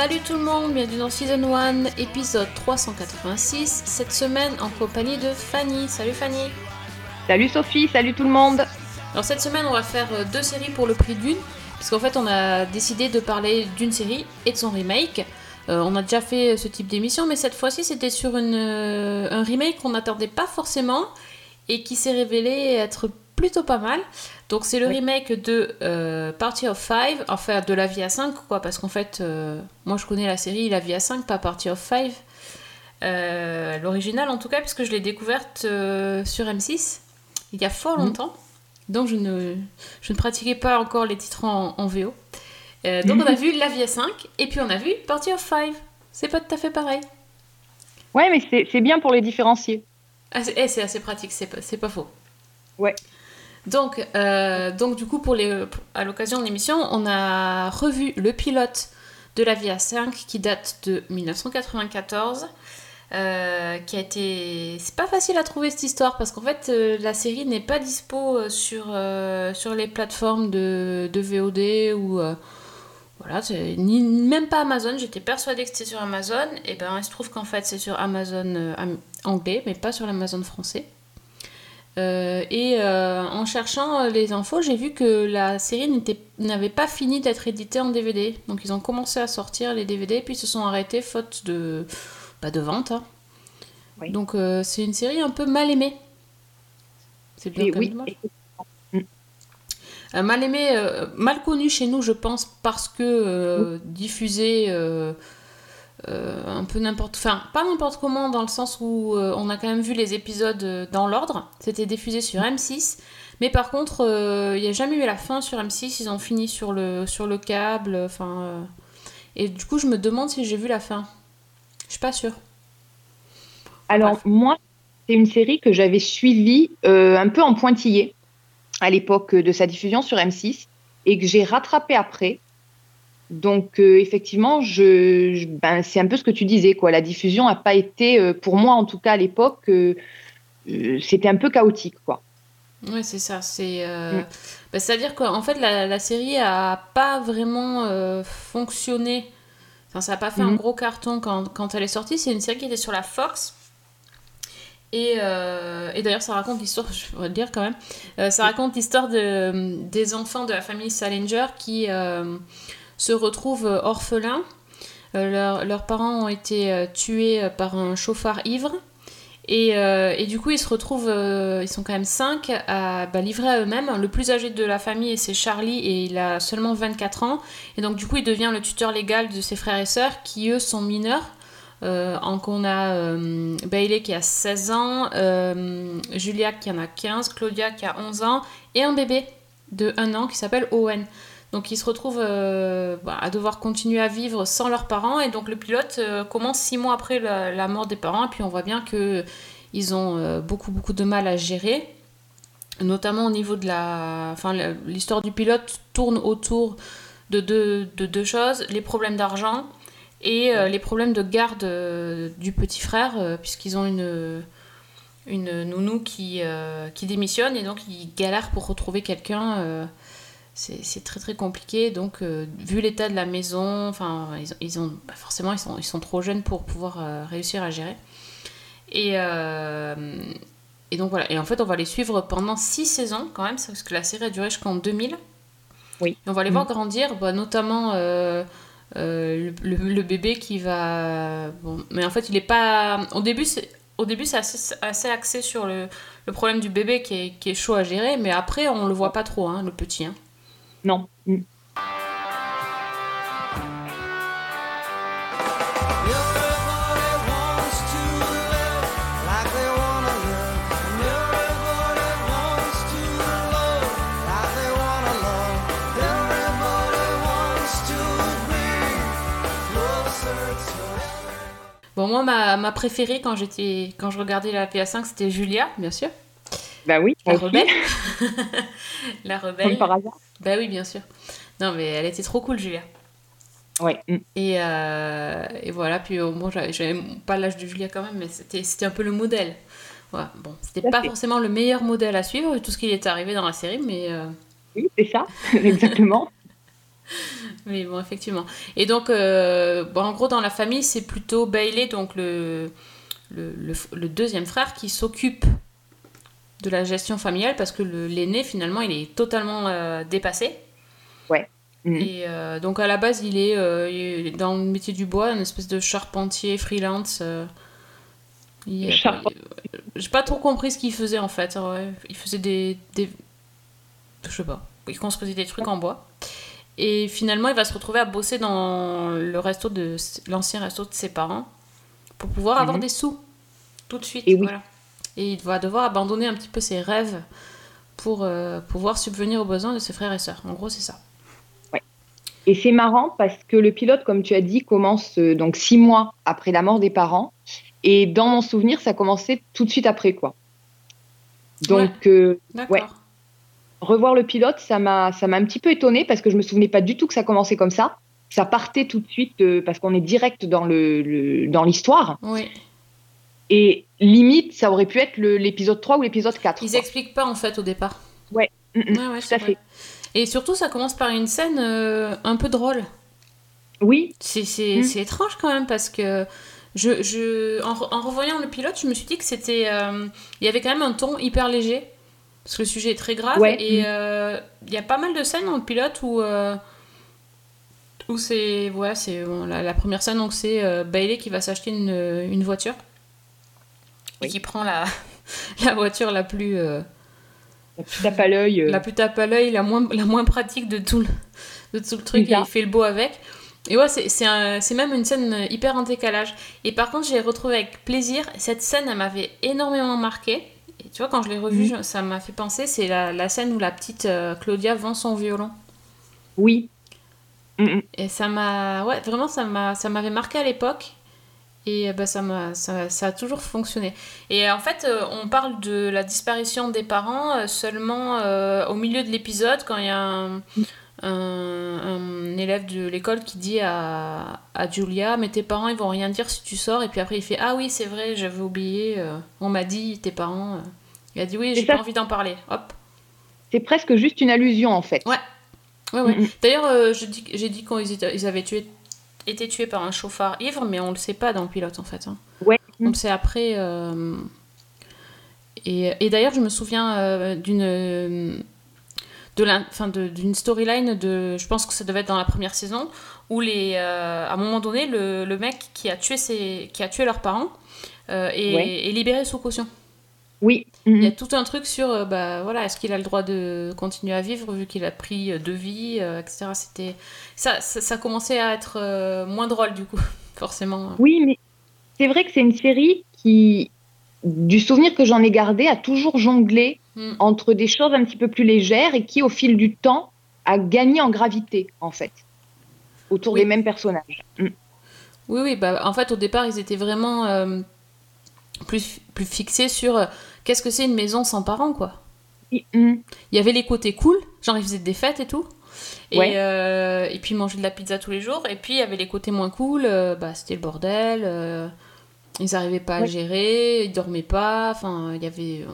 Salut tout le monde, bienvenue dans Season 1, épisode 386, cette semaine en compagnie de Fanny. Salut Fanny Salut Sophie, salut tout le monde. Alors cette semaine on va faire euh, deux séries pour le prix d'une, parce qu'en fait on a décidé de parler d'une série et de son remake. Euh, on a déjà fait ce type d'émission, mais cette fois-ci c'était sur une, euh, un remake qu'on n'attendait pas forcément et qui s'est révélé être plutôt pas mal. Donc c'est le remake de euh, Party of Five, enfin de La Vie à 5, quoi, parce qu'en fait, euh, moi je connais la série La Vie à 5, pas Party of Five. Euh, L'original en tout cas, puisque je l'ai découverte sur M6 il y a fort Mhm. longtemps. Donc je ne, je ne pratiquais pas encore les titres en, en VO. Donc on a vu La Vie à 5 et puis on a vu Party of Five. C'est pas tout à fait pareil. Ouais, mais c'est bien pour les différencier. Ah, c'est eh, c'est assez pratique, c'est pas, c'est pas faux. Ouais. Donc, euh, donc du coup, pour les, à l'occasion de l'émission, on a revu le pilote de La Vie à 5 qui date de 1994. euh, qui a été. C'est pas facile à trouver cette histoire parce qu'en fait euh, la série n'est pas dispo sur, sur les plateformes de, de VOD ou. voilà, ni, même pas Amazon, j'étais persuadée que c'était sur Amazon, et ben il se trouve qu'en fait c'est sur Amazon am- anglais, mais pas sur l'Amazon français. Euh, et euh, en cherchant euh, les infos, j'ai vu que la série n'avait pas fini d'être éditée en DVD. Donc ils ont commencé à sortir les DVD, puis se sont arrêtés faute de, bah, de vente. hein. Oui. Donc euh, c'est une série un peu mal aimée. C'est bien oui, mal aimé, euh, mal connu chez nous, je pense, parce que euh, diffusé euh, un peu n'importe, enfin pas n'importe comment, dans le sens où euh, on a quand même vu les épisodes euh, dans l'ordre. C'était diffusé sur M6, mais par contre, il n'y a jamais eu la fin sur M6. Ils ont fini sur le sur le câble, enfin. et du coup, je me demande si j'ai vu la fin. Je suis pas sûre. Alors, Bref. moi, c'est une série que j'avais suivie un peu en pointillé à l'époque de sa diffusion sur M6 et que j'ai rattrapé après. Donc, euh, effectivement, je, je- ben, c'est un peu ce que tu disais, quoi. La diffusion n'a pas été, euh, pour moi en tout cas à l'époque, euh, c'était un peu chaotique, quoi. Ouais, c'est ça. C'est, Mm. bah, c'est-à-dire qu'en fait, la, la série a pas vraiment fonctionné. Enfin, ça n'a pas fait un Mhm. gros carton quand, quand elle est sortie. C'est une série qui était sur la Fox. Et, euh, et d'ailleurs, ça raconte l'histoire, je pourrais le dire quand même, euh, ça raconte l'histoire de, des enfants de la famille Salinger qui euh, se retrouvent orphelins. Euh, leurs- parents ont été euh, tués euh, par un chauffard ivre. Et, euh, et du coup, ils se retrouvent, euh, ils sont quand même 5 à bah, livrés à eux-mêmes. Le plus âgé de la famille, c'est Charlie, et il a seulement 24 ans. Et donc, du coup, il devient le tuteur légal de ses frères et sœurs, qui eux sont mineurs. Euh, en qu'on a euh, Bailey qui a 16 ans, euh, Julia qui en a 15, Claudia qui a 11 ans, et un bébé de 1 an qui s'appelle Owen. Donc ils se retrouvent euh, bah, à devoir continuer à vivre sans leurs parents. Et donc le pilote euh, commence six mois après la, mort des parents. Et puis on voit bien que ils ont euh, beaucoup beaucoup de mal à gérer, notamment au niveau de la, enfin l'histoire du pilote tourne autour de deux, de deux choses, les problèmes d'argent et les problèmes de garde du petit frère puisqu'ils ont une une nounou qui, qui démissionne. Et donc ils galèrent pour retrouver quelqu'un. C'est très très compliqué. Donc, euh, vu l'état de la maison, enfin, ils, ils ont bah, forcément ils sont, ils sont trop jeunes pour pouvoir euh, réussir à gérer. Et, euh, et donc voilà. Et en fait, on va les suivre pendant six saisons quand même, parce que la série a duré jusqu'en 2000. Oui. Et on va les Mm. voir grandir, bah, notamment le, le- le bébé qui va. Bon, mais en fait, il est pas. Au début, c'est. Au début, c'est assez, assez axé sur le, le problème du bébé qui est, qui est chaud à gérer, mais après, on le voit pas trop, hein, le petit. hein. Non. Mm. Bon, moi, ma, ma préférée quand, j'étais, quand je regardais la PA5, c'était Julia, bien sûr. Bah oui, La rebelle. la comme rebelle. par hasard. Bah oui, bien sûr. Non, mais elle était trop cool, Julia. Ouais. mm. Et, euh, et voilà, puis euh, moi, j'avais, pas l'âge de Julia quand même, mais c'était, un peu le modèle. Voilà, bon, c'était pas fait. forcément le meilleur modèle à suivre, tout ce qui est arrivé dans la série, mais, euh, Oui, c'est ça, exactement. mais bon, effectivement. Et donc, euh, bon, en gros, dans la famille, c'est plutôt Bailey, donc le, le, le- le deuxième frère, qui s'occupe de la gestion familiale, parce que le- l'aîné, finalement, il est totalement euh, dépassé. Mhm. Et euh, donc, à la base, il est, euh, il est dans le métier du bois, une espèce de charpentier freelance. il- Charpentier. il- J'ai pas trop compris ce qu'il faisait en fait. ouais. Il faisait des, des. Je sais pas. Il construisait des trucs en bois. Et finalement, il va se retrouver à bosser dans le resto de l'ancien resto de ses parents pour pouvoir avoir Mhm. des sous tout de suite. Et oui. voilà. Et il va devoir abandonner un petit peu ses rêves pour euh, pouvoir subvenir aux besoins de ses frères et sœurs. En gros, c'est ça. Et c'est marrant parce que le pilote, comme tu as dit, commence euh, donc six mois après la mort des parents. Et dans mon souvenir, ça commençait tout de suite après, quoi. Donc, euh. Ouais. revoir le pilote, ça m'a, ça m'a un petit peu étonnée parce que je me souvenais pas du tout que ça commençait comme ça. Ça partait tout de suite parce qu'on est direct dans le, le- dans l'histoire. Oui. Et limite, ça aurait pu être l'épisode 3 ou l'épisode 4. Ils quoi. expliquent pas en fait au départ. Mm, mm, Ouais, ouais, tout à vrai. fait. Et surtout, ça commence par une scène euh, un peu drôle. Oui, C'est Mm. c'est étrange quand même parce que je, je, en, re- en revoyant le pilote, je me suis dit que c'était. euh, il y avait quand même un ton hyper léger. Parce que le sujet est très grave. Ouais. Et Mm. euh, il y a pas mal de scènes dans le pilote où. où c'est. Ouais, c'est. bon, la, la première scène, donc c'est Bailey qui va s'acheter une, une voiture. Et qui prend la, la voiture la plus. euh, tu tapes à l'œil. euh, la plus tape à l'œil, la moins, la moins pratique de tout le, de tout le truc, et il fait le beau avec. Et ouais, c'est- un- même une scène hyper en décalage. Et par contre, j'ai retrouvé avec plaisir. Cette scène, elle m'avait énormément marqué. Et tu vois, quand je l'ai revue, ça m'a fait penser, c'est la, la scène où la petite euh, Claudia vend son violon. Oui. Mm, mm. Et ça m'a. Ouais, vraiment, ça m'avait marqué à l'époque. Et euh, bah, ça, m'a- ça, ça a toujours fonctionné. Et euh, en fait, euh, on parle de la disparition des parents seulement euh, au milieu de l'épisode, quand il y a un, un- un élève de l'école qui dit à, à Julia Mais tes parents, ils vont rien dire si tu sors. Et puis après, il fait Ah oui, c'est vrai, j'avais oublié. on m'a dit, tes parents. Il a dit Oui, j'ai pas envie d'en parler. Hop. C'est presque juste une allusion en fait. Ouais. Ouais, ouais. Mm. D'ailleurs, euh, j'ai dit qu'ils étaient- ils avaient tué, été tués par un chauffard ivre, mais on le sait pas dans le pilote en fait. hein. Ouais. On le sait après. euh, Et, et d'ailleurs, je me souviens euh, d'une de la- enfin, de- d'une storyline de, je pense que ça devait être dans la première saison, où les, euh, à un moment donné, le, le mec qui a tué ses, qui a tué leurs parents euh, est, Ouais. est libéré sous caution. Oui. Mm, Il y a mm. tout un truc sur, euh, bah voilà, est-ce qu'il a le droit de continuer à vivre vu qu'il a pris euh, deux vies, euh, etc. C'était ça, ça, ça commençait à être euh, moins drôle du coup, forcément. Oui, mais c'est vrai que c'est une série qui, du souvenir que j'en ai gardé, a toujours jonglé Mm. entre des choses un petit peu plus légères et qui, au fil du temps, a gagné en gravité, en fait, autour Oui. des mêmes personnages. Mm. Oui, oui, bah en fait au départ ils étaient vraiment euh, plus, plus fixés sur qu'est-ce que c'est une maison sans parents quoi? Et, mm, Il y avait les côtés cool, genre ils faisaient des fêtes et tout. Et, Ouais. euh, et puis ils mangeaient de la pizza tous les jours. Et puis il y avait les côtés moins cool, euh, bah, c'était le bordel. euh, ils n'arrivaient pas à Ouais. gérer, ils dormaient pas. Enfin, il y avait. euh,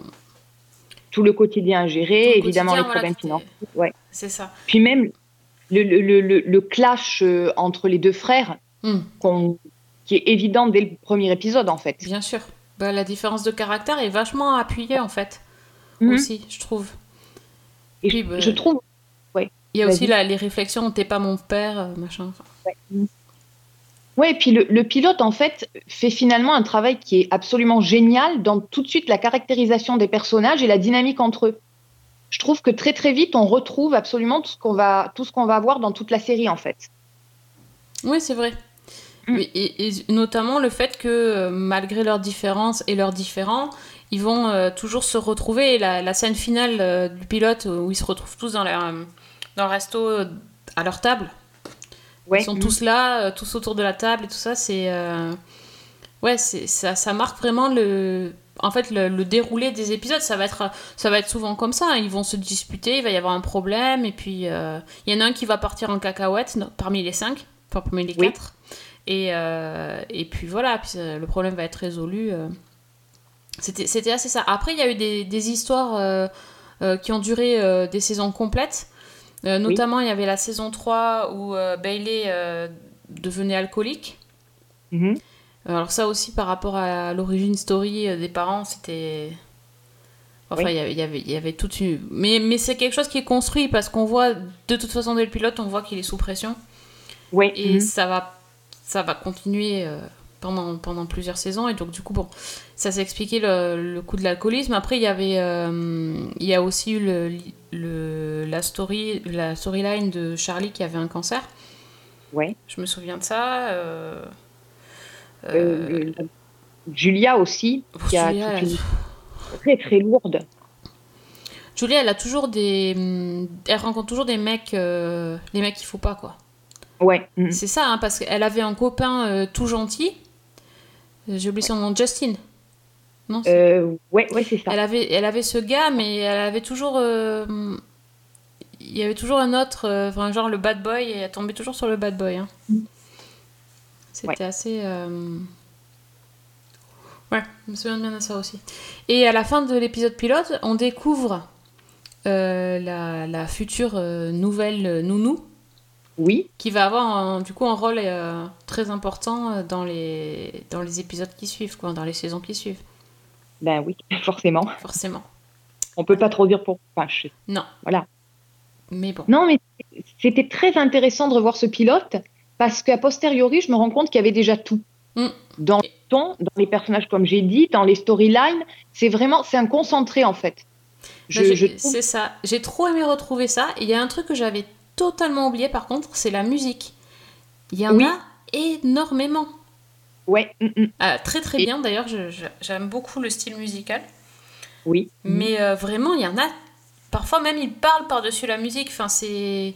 tout le quotidien à gérer, le évidemment les voilà, problèmes est- financiers. Ouais. C'est ça. Puis même le, clash entre les deux frères, Hmm, qui est évident dès le premier épisode, en fait. bien sûr. Bah, la différence de caractère est vachement appuyée en fait, Mhm. aussi, je trouve. Et Puis, je, bah, je trouve Il y a aussi la- les réflexions t'es pas mon père, euh, machin. enfin. Ouais, et puis le, le pilote, en fait, fait finalement un travail qui est absolument génial dans tout de suite la caractérisation des personnages et la dynamique entre eux. Je trouve que très très vite, on retrouve absolument tout ce qu'on va, tout ce qu'on va avoir dans toute la série, en fait. Oui, c'est vrai. Mm. Et, notamment le fait que euh, malgré leurs différences et leurs différends, ils vont euh, toujours se retrouver. Et la, la scène finale euh, du pilote où ils se retrouvent tous dans, la, dans le resto à leur table. Ouais. Ils sont Mm. tous là, tous autour de la table et tout ça. C'est ouais, c'est ça, ça marque vraiment le en fait le, le déroulé des épisodes. Ça va être ça va être souvent comme ça. hein. Ils vont se disputer, il va y avoir un problème et puis euh, il y en a un qui va partir en cacahuète non, parmi les cinq, enfin parmi les Oui. quatre. Et, euh, et puis voilà, puis, euh, le problème va être résolu. euh. C'était assez ça. Après, il y a eu des, des histoires qui ont duré des saisons complètes. Notamment, il y avait la saison 3 où Bailey devenait alcoolique. Mhm. Alors ça aussi, par rapport à l'origine story des parents, c'était... Enfin, Oui. il y avait- il y avait, il y avait toute une... Mais, mais c'est quelque chose qui est construit parce qu'on voit, de toute façon, dès le pilote, on voit qu'il est sous pression. Ouais. Et mhm. ça, va, ça va continuer euh, pendant, pendant plusieurs saisons. Et donc, du coup, bon, ça s'est expliqué le, le coup de l'alcoolisme. Après, il y avait... euh, il y a aussi eu le, le- la story la storyline de Charlie qui avait un cancer. Ouais. Je me souviens de ça. euh, Julia aussi, qui a Julia, toute une très très lourde. Julia, elle a toujours des. Elle rencontre toujours des mecs. Les mecs qu'il faut pas, quoi. Ouais. mhm. C'est ça, hein, parce qu'elle avait un copain euh, tout gentil. J'ai oublié son nom, Justin. Non Euh, ouais, ouais, c'est ça. elle, avait, elle avait ce gars, mais elle avait toujours. euh, Il y avait toujours un autre, enfin, genre le bad boy, et elle tombait toujours sur le bad boy. hein. C'était assez. Ouais, je me souviens bien de ça aussi. Et à la fin de l'épisode pilote, on découvre la, la future nouvelle nounou Oui, qui va avoir un- du coup un rôle euh, très important euh, dans les, dans les épisodes qui suivent, quoi, dans les saisons qui suivent, ben oui, forcément. forcément. On peut pas trop dire pour. Enfin, je- Non. Voilà. Mais bon. Non, mais c'était très intéressant de revoir ce pilote parce qu'à posteriori, je me rends compte qu'il y avait déjà tout. Mm. Dans le ton, dans les personnages, comme j'ai dit, dans les storylines, c'est vraiment, c'est un concentré en fait. Je, j'ai- je trouve- C'est ça. J'ai trop aimé retrouver ça. Il y a un truc que j'avais totalement oublié par contre, c'est la musique. Il y en Oui. a énormément. Ouais, mm, mm, Ah, très très bien d'ailleurs, j'aime beaucoup le style musical. oui. Mais euh, vraiment, il y en a. Parfois même, ils parlent par-dessus la musique. Enfin, c'est.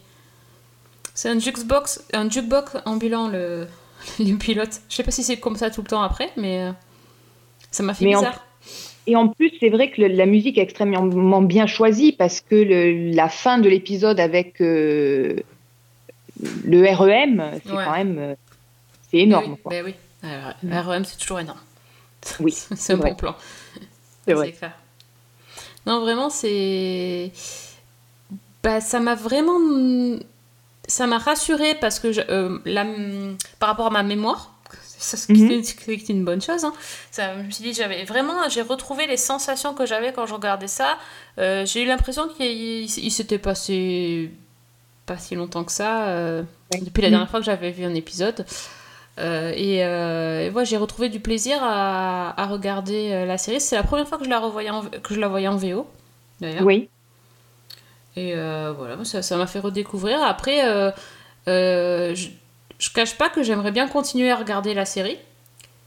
C'est un jukebox, un jukebox ambulant, le, le pilote. Je sais pas si c'est comme ça tout le temps après, mais euh, ça m'a fait Mais bizarre. Et en plus, c'est vrai que le- la musique est extrêmement bien choisie parce que le- la fin de l'épisode avec euh, le REM, c'est Ouais. quand même euh, c'est énorme. oui, bah oui. Alors, REM, c'est toujours énorme. Oui, c'est un vrai. bon plan. C'est vrai. clair. Non, vraiment, c'est. Bah, ça m'a vraiment. Ça m'a rassurée parce que je- euh, la... par rapport à ma mémoire, ce qui Mhm. une bonne chose. hein. Ça, je me suis dit, j'avais vraiment, j'ai retrouvé les sensations que j'avais quand je regardais ça. Euh, j'ai eu l'impression qu'il il s'était passé pas si longtemps que ça euh, Ouais. depuis la Mhm. dernière fois que j'avais vu un épisode. Euh, et, euh, et ouais, j'ai retrouvé du plaisir à, à regarder euh, la série. C'est la première fois que je la revoyais en, que je la voyais en VO, d'ailleurs. Oui, Et euh, voilà, ça ça m'a fait redécouvrir. Après, euh, euh, je, je cache pas que j'aimerais bien continuer à regarder la série.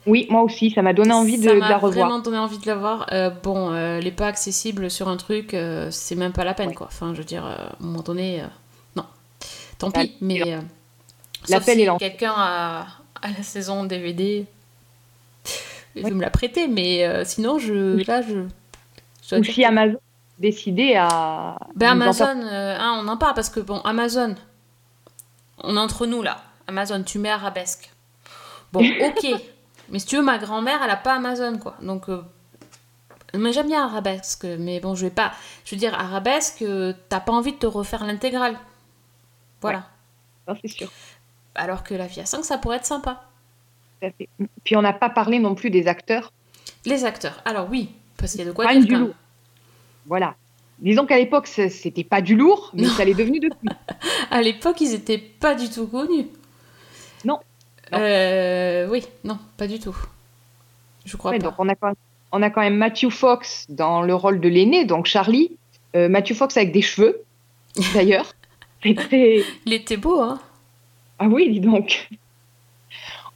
oui, moi aussi, ça m'a donné envie de, ça de m'a la revoir. vraiment donné envie de la voir. Euh, bon, euh, elle n'est pas accessible sur un truc, euh, c'est même pas la peine, Ouais. quoi. Enfin, je veux dire, euh, à un moment donné, non. Tant Bah, pis, mais. L'appel si est quelqu'un a, a la saison DVD, il veut me la prêter, mais sinon, je, Oui. là, je. Ou si Amazon décidait à. Ben Amazon, hein, on en parle parce que bon, Amazon, on est entre nous là. Amazon, tu mets Arabesque. Bon, ok. mais si tu veux, ma grand-mère, elle a pas Amazon quoi. Donc, euh, mais j'aime bien Arabesque. Mais bon, je vais pas. Je veux dire, Arabesque, euh, t'as pas envie de te refaire l'intégrale. Voilà. Non, c'est sûr. Alors que la vie à 5, ça pourrait être sympa. tout à fait. Puis on n'a pas parlé non plus des acteurs. Les acteurs. Alors oui, parce qu'il y a de quoi dire du lourd. Voilà. Disons qu'à l'époque, ce- c'était pas du lourd, mais Non. ça l'est devenu depuis. À l'époque, ils étaient pas du tout connus. Euh, oui, non, pas du tout. Je crois Ouais, pas. donc on a, quand même, on a quand même Matthew Fox dans le rôle de l'aîné, donc Charlie. Euh, Matthew Fox avec des cheveux, d'ailleurs. Très. Il était beau, hein Ah oui, dis donc.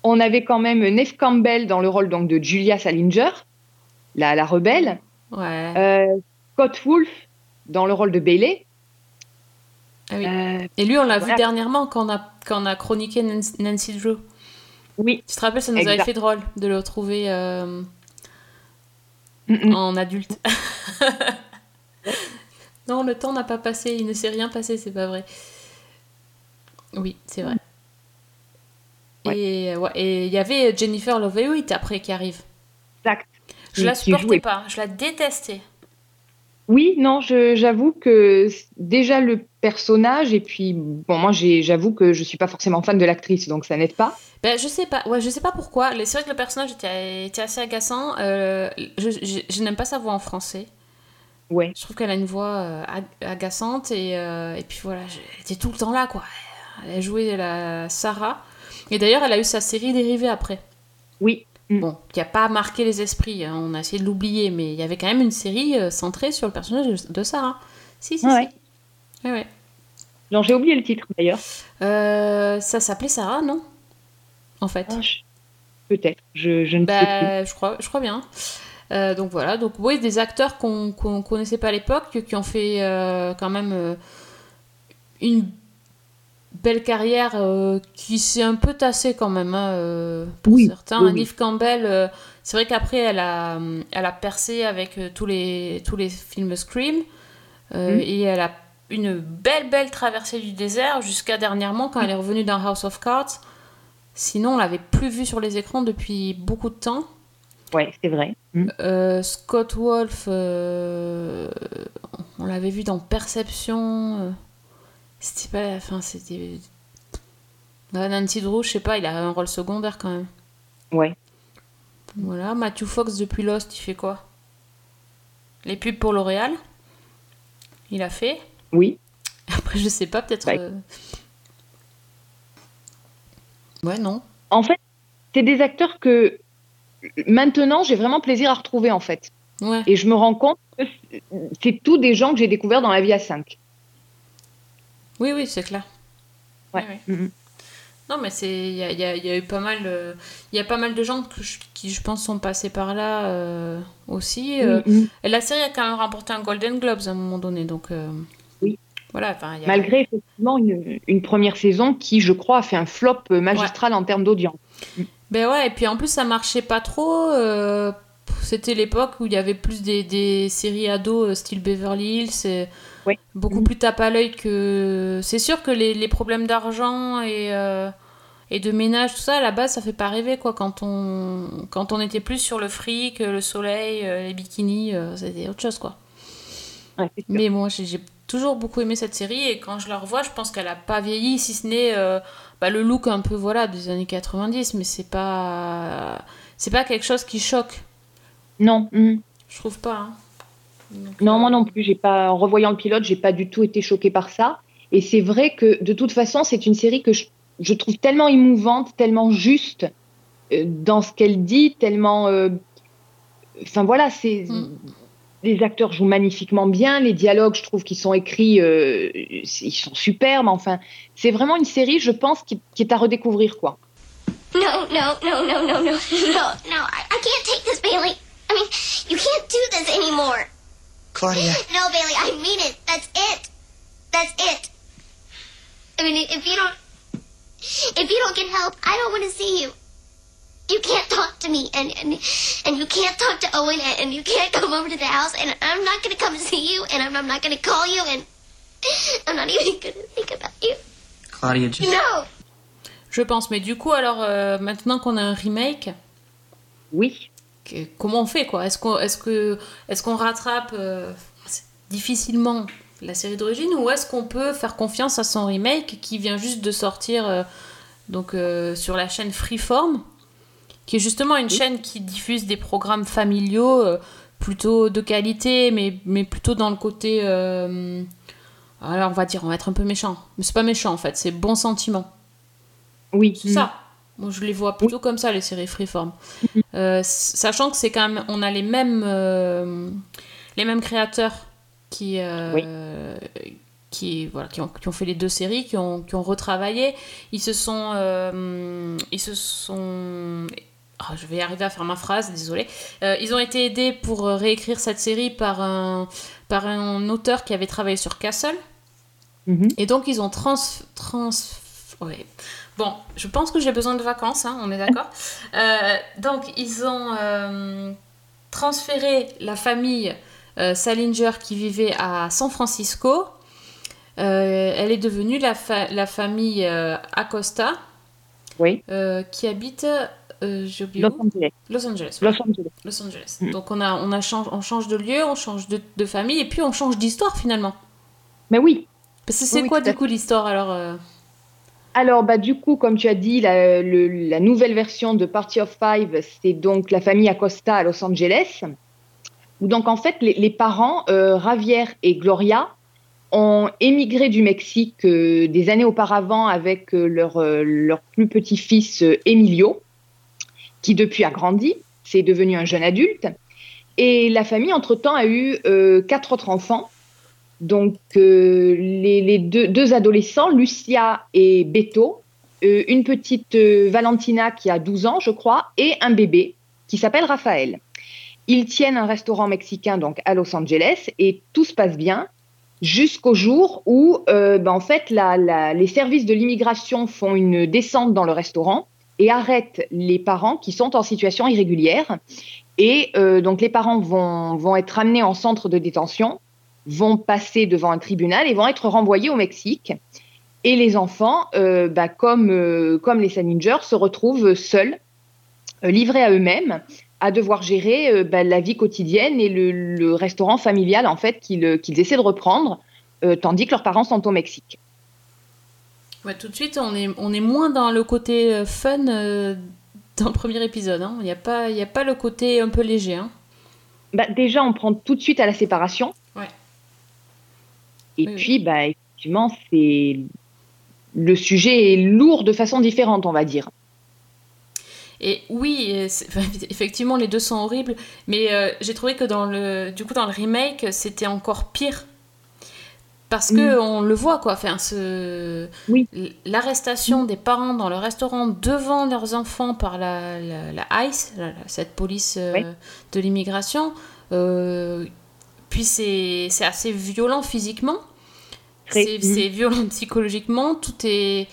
On avait quand même Neve Campbell dans le rôle donc, de Julia Salinger, la, la rebelle. Ouais. Euh, Scott Wolf dans le rôle de Bailey. Ah oui. Euh, Et lui, on l'a voilà. vu dernièrement quand on a, quand on a chroniqué Nancy, Nancy Drew. Oui, Tu te rappelles, ça nous avait fait drôle de le retrouver euh, Mm, mm. en adulte. non, le temps n'a pas passé, il ne s'est rien passé, c'est pas vrai. Oui, c'est vrai. Ouais. Et ouais, et il y avait Jennifer Love Hewitt après qui arrive. exact. Je la qui joue supportais et- pas, je la détestais. Oui, non, j'avoue que déjà le personnage, et puis bon, moi j'avoue que je suis pas forcément fan de l'actrice, donc ça n'aide pas. Ben, je sais pas, ouais, je sais pas pourquoi. C'est vrai que le personnage était, était assez agaçant. Euh, je je- je n'aime pas sa voix en français. Ouais. Je trouve qu'elle a une voix euh, ag- agaçante et, euh, et puis voilà, elle était tout le temps là quoi. Elle a joué la Sarah. Et d'ailleurs, elle a eu sa série dérivée après. Oui, Mm. Bon, qui a pas marqué les esprits, hein, on a essayé de l'oublier, mais il y avait quand même une série euh, centrée sur le personnage de- Sarah. Si, si, Ouais. si. Ouais, ouais. non, j'ai oublié le titre d'ailleurs. Euh, ça s'appelait Sarah, non? En fait. Ah, je- Peut-être, je, je ne sais plus. Bah, je crois, je crois bien. Euh, donc voilà, donc oui, des acteurs qu'on qu'on connaissait pas à l'époque, qui ont fait euh, quand même euh, une belle carrière euh, qui s'est un peu tassée quand même hein, euh, pour Oui, certains. oui, Campbell, euh, c'est vrai qu'après elle a, elle a percé avec tous les, tous les films Scream euh, Mm. et elle a une belle belle traversée du désert jusqu'à dernièrement quand elle est revenue dans House of Cards. Sinon, on l'avait plus vue sur les écrans depuis beaucoup de temps. Ouais, c'est vrai. Mm. Euh, Scott Wolf, on l'avait vu dans Perception. C'était pas. Enfin, c'était. Ouais, Nancy Drew, je sais pas, il a un rôle secondaire quand même. Ouais. Voilà, Matthew Fox depuis Lost, il fait quoi? Les pubs pour L'Oréal? Il a fait? Oui, Après, je sais pas, peut-être. Ouais. euh, Ouais, non. en fait, c'est des acteurs que maintenant j'ai vraiment plaisir à retrouver en fait. Ouais. Et je me rends compte que c'est tous des gens que j'ai découverts dans la vie à 5. Oui, oui, c'est clair. Ouais. Ouais. Mhm. Non, mais c'est il y a, il y a- il y a eu pas mal euh, il y a pas mal de gens que je- qui je pense sont passés par là euh, aussi. euh. Mm, mm. Et la série a quand même remporté un Golden Globes à un moment donné, donc Oui. Voilà, y a- Malgré effectivement une, une première saison qui, je crois, a fait un flop magistral en termes d'audience. Ben ouais, et puis en plus ça marchait pas trop. C'était l'époque où il y avait plus des, des séries ados style Beverly Hills, et Oui. beaucoup Mhm. plus tape à l'œil que. C'est sûr que les, les problèmes d'argent et, euh, et de ménage, tout ça, à la base, ça fait pas rêver quoi. Quand on, quand on était plus sur le fric, le soleil, euh, les bikinis, euh, c'était autre chose quoi. Ouais. Mais moi, j'ai j'ai toujours beaucoup aimé cette série et quand je la revois, je pense qu'elle a pas vieilli, si ce n'est euh, bah, le look un peu voilà des années 90, mais c'est pas c'est pas quelque chose qui choque. Non, mm. Je trouve pas. hein. Donc, non, euh, moi non plus. J'ai pas, en revoyant le pilote, j'ai pas du tout été choquée par ça. Et c'est vrai que de toute façon, c'est une série que je, je trouve tellement émouvante, tellement juste euh, dans ce qu'elle dit, tellement. euh, Enfin voilà, c'est. Mm. Les acteurs jouent magnifiquement bien, les dialogues, je trouve qu'ils sont écrits, euh, ils sont superbes. Enfin, c'est vraiment une série, je pense, qui, qui est à redécouvrir, quoi. No, no, no, no, no, no, no, no. I, I can't take this, Bailey. I mean, you can't do this anymore. Claudia. No, Bailey, I mean it. That's it. That's it. I mean, if you don't, if you don't get help, I don't want to see you. You can't talk to me, and and and you can't talk to Owen, and, and you can't come over to the house, and I'm not gonna come see you, and I'm, I'm not gonna call you, and I'm not even gonna think about you. Claudia, just. No. Je pense, mais du coup, alors euh, maintenant qu'on a un remake, Oui. Comment on fait quoi? Est-ce qu'on est que est qu'on rattrape euh, difficilement la série d'origine ou est-ce qu'on peut faire confiance à son remake qui vient juste de sortir euh, donc euh, sur la chaîne Freeform qui est justement une chaîne qui diffuse des programmes familiaux plutôt de qualité mais, mais plutôt dans le côté alors on va dire on va être un peu méchant mais c'est pas méchant en fait c'est bon sentiment Oui. c'est ça. Moi, je les vois plutôt comme ça, les séries Freeform. Euh, s- sachant que c'est quand même... On a les mêmes, euh, les mêmes créateurs qui... euh, Qui, voilà, qui, ont, qui ont fait les deux séries, qui ont, qui ont retravaillé. Ils se sont... euh, ils se sont... Ah, je vais arriver à faire ma phrase, désolé. ils ont été aidés pour euh, réécrire cette série par un, par un auteur qui avait travaillé sur Castle. Mhm. Et donc, ils ont trans... trans ouais. Bon, je pense que j'ai besoin de vacances, hein, on est d'accord. Euh, donc, ils ont euh, transféré la famille euh, Salinger qui vivait à San Francisco. Euh, elle est devenue la, fa- la famille euh, Acosta Oui. euh, qui habite euh, j'ai oublié Los Angeles. Los Angeles. Los. Angeles. Los Angeles. Mm. Donc on, a, on, a change, on change de lieu, on change de, de famille et puis on change d'histoire finalement. Mais oui. Parce que c'est Oui, quoi du coup l'histoire alors euh, Alors, bah, du coup, comme tu as dit, la, le- la nouvelle version de Party of Five, c'est donc la famille Acosta à Los Angeles. Où donc, en fait, les, parents, euh, Javier et Gloria, ont émigré du Mexique euh, des années auparavant avec euh, leur, leur plus petit fils euh, Emilio, qui depuis a grandi, c'est devenu un jeune adulte. Et la famille, entre-temps, a eu quatre autres enfants. Donc, euh, les, deux, adolescents, Lucia et Beto, euh, une petite euh, Valentina qui a 12 ans, je crois, et un bébé qui s'appelle Raphaël. Ils tiennent un restaurant mexicain donc à Los Angeles et tout se passe bien jusqu'au jour où, ben, en fait, les services de l'immigration font une descente dans le restaurant et arrêtent les parents qui sont en situation irrégulière. Et donc, les parents vont, vont être amenés en centre de détention vont passer devant un tribunal et vont être renvoyés au Mexique. Et les enfants, euh, bah, comme, euh, comme les Salingers, se retrouvent seuls, euh, livrés à eux-mêmes, à devoir gérer bah, la vie quotidienne et le, le restaurant familial en fait qu'ils essaient de reprendre, tandis que leurs parents sont au Mexique. ouais, Tout de suite, on est, on est moins dans le côté fun dans le premier épisode. hein. Il n'y a, pas- il y a pas le côté un peu léger. hein. Bah, déjà, on prend tout de suite à la séparation. Et Oui, puis, bah, effectivement, c'est le sujet est lourd de façon différente, on va dire. Et oui, effectivement, les deux sont horribles, mais euh, j'ai trouvé que dans le, du coup, dans le remake, c'était encore pire. Parce que on le voit, quoi. Enfin, ce... Oui. L'arrestation des parents dans le restaurant devant leurs enfants par la, la, la ICE, la- cette police euh, Oui. de l'immigration. euh, puis c'est assez violent physiquement. Très. C'est violent psychologiquement. Tout est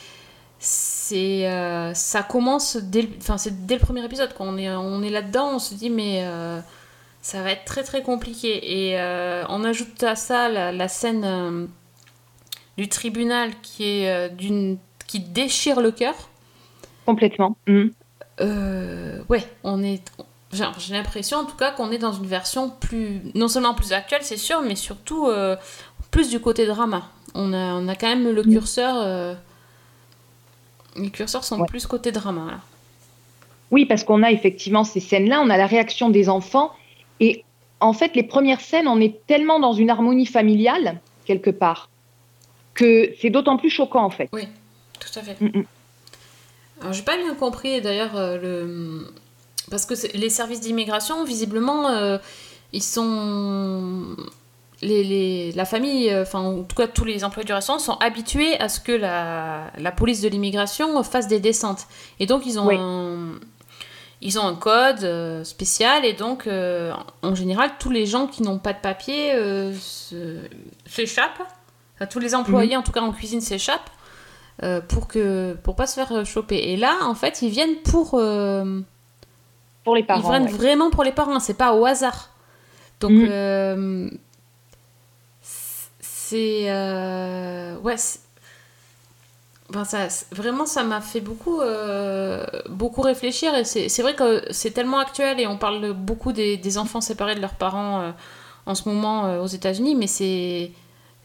c'est euh, ça commence dès le, enfin c'est dès le premier épisode quand on est on est là dedans on se dit mais euh, ça va être très très compliqué et euh, on ajoute à ça la, la scène euh, du tribunal qui est euh, d'une qui déchire le cœur Complètement. Euh, ouais on est j'ai l'impression en tout cas qu'on est dans une version plus non seulement plus actuelle c'est sûr mais surtout euh, plus du côté drama on a on a quand même le curseur euh, les curseurs sont Ouais. plus côté drama là. Oui, parce qu'on a effectivement ces scènes-là, on a la réaction des enfants. Et en fait, les premières scènes, on est tellement dans une harmonie familiale, quelque part, que c'est d'autant plus choquant, en fait. Tout à fait. Mm, mm. Alors, j'ai pas bien compris d'ailleurs euh, le. Parce que les services d'immigration, visiblement, euh, ils sont. Les, les- la famille, euh, enfin en tout cas tous les employés du restaurant sont habitués à ce que la, la police de l'immigration fasse des descentes. Et donc ils ont, Oui. un, ils ont un code euh, spécial et donc euh, en général tous les gens qui n'ont pas de papier euh, s'échappent. Enfin, tous les employés en tout cas en cuisine s'échappent euh, pour que pour pas se faire choper. Et là, en fait, ils viennent pour Pour les ils parents. viennent ouais. vraiment pour les parents. C'est pas au hasard. Donc euh, c'est euh, ouais. Enfin, ça, vraiment, ça m'a fait beaucoup, euh, beaucoup réfléchir. Et c'est vrai que c'est tellement actuel et on parle beaucoup des, des enfants séparés de leurs parents euh, en ce moment aux États-Unis, mais c'est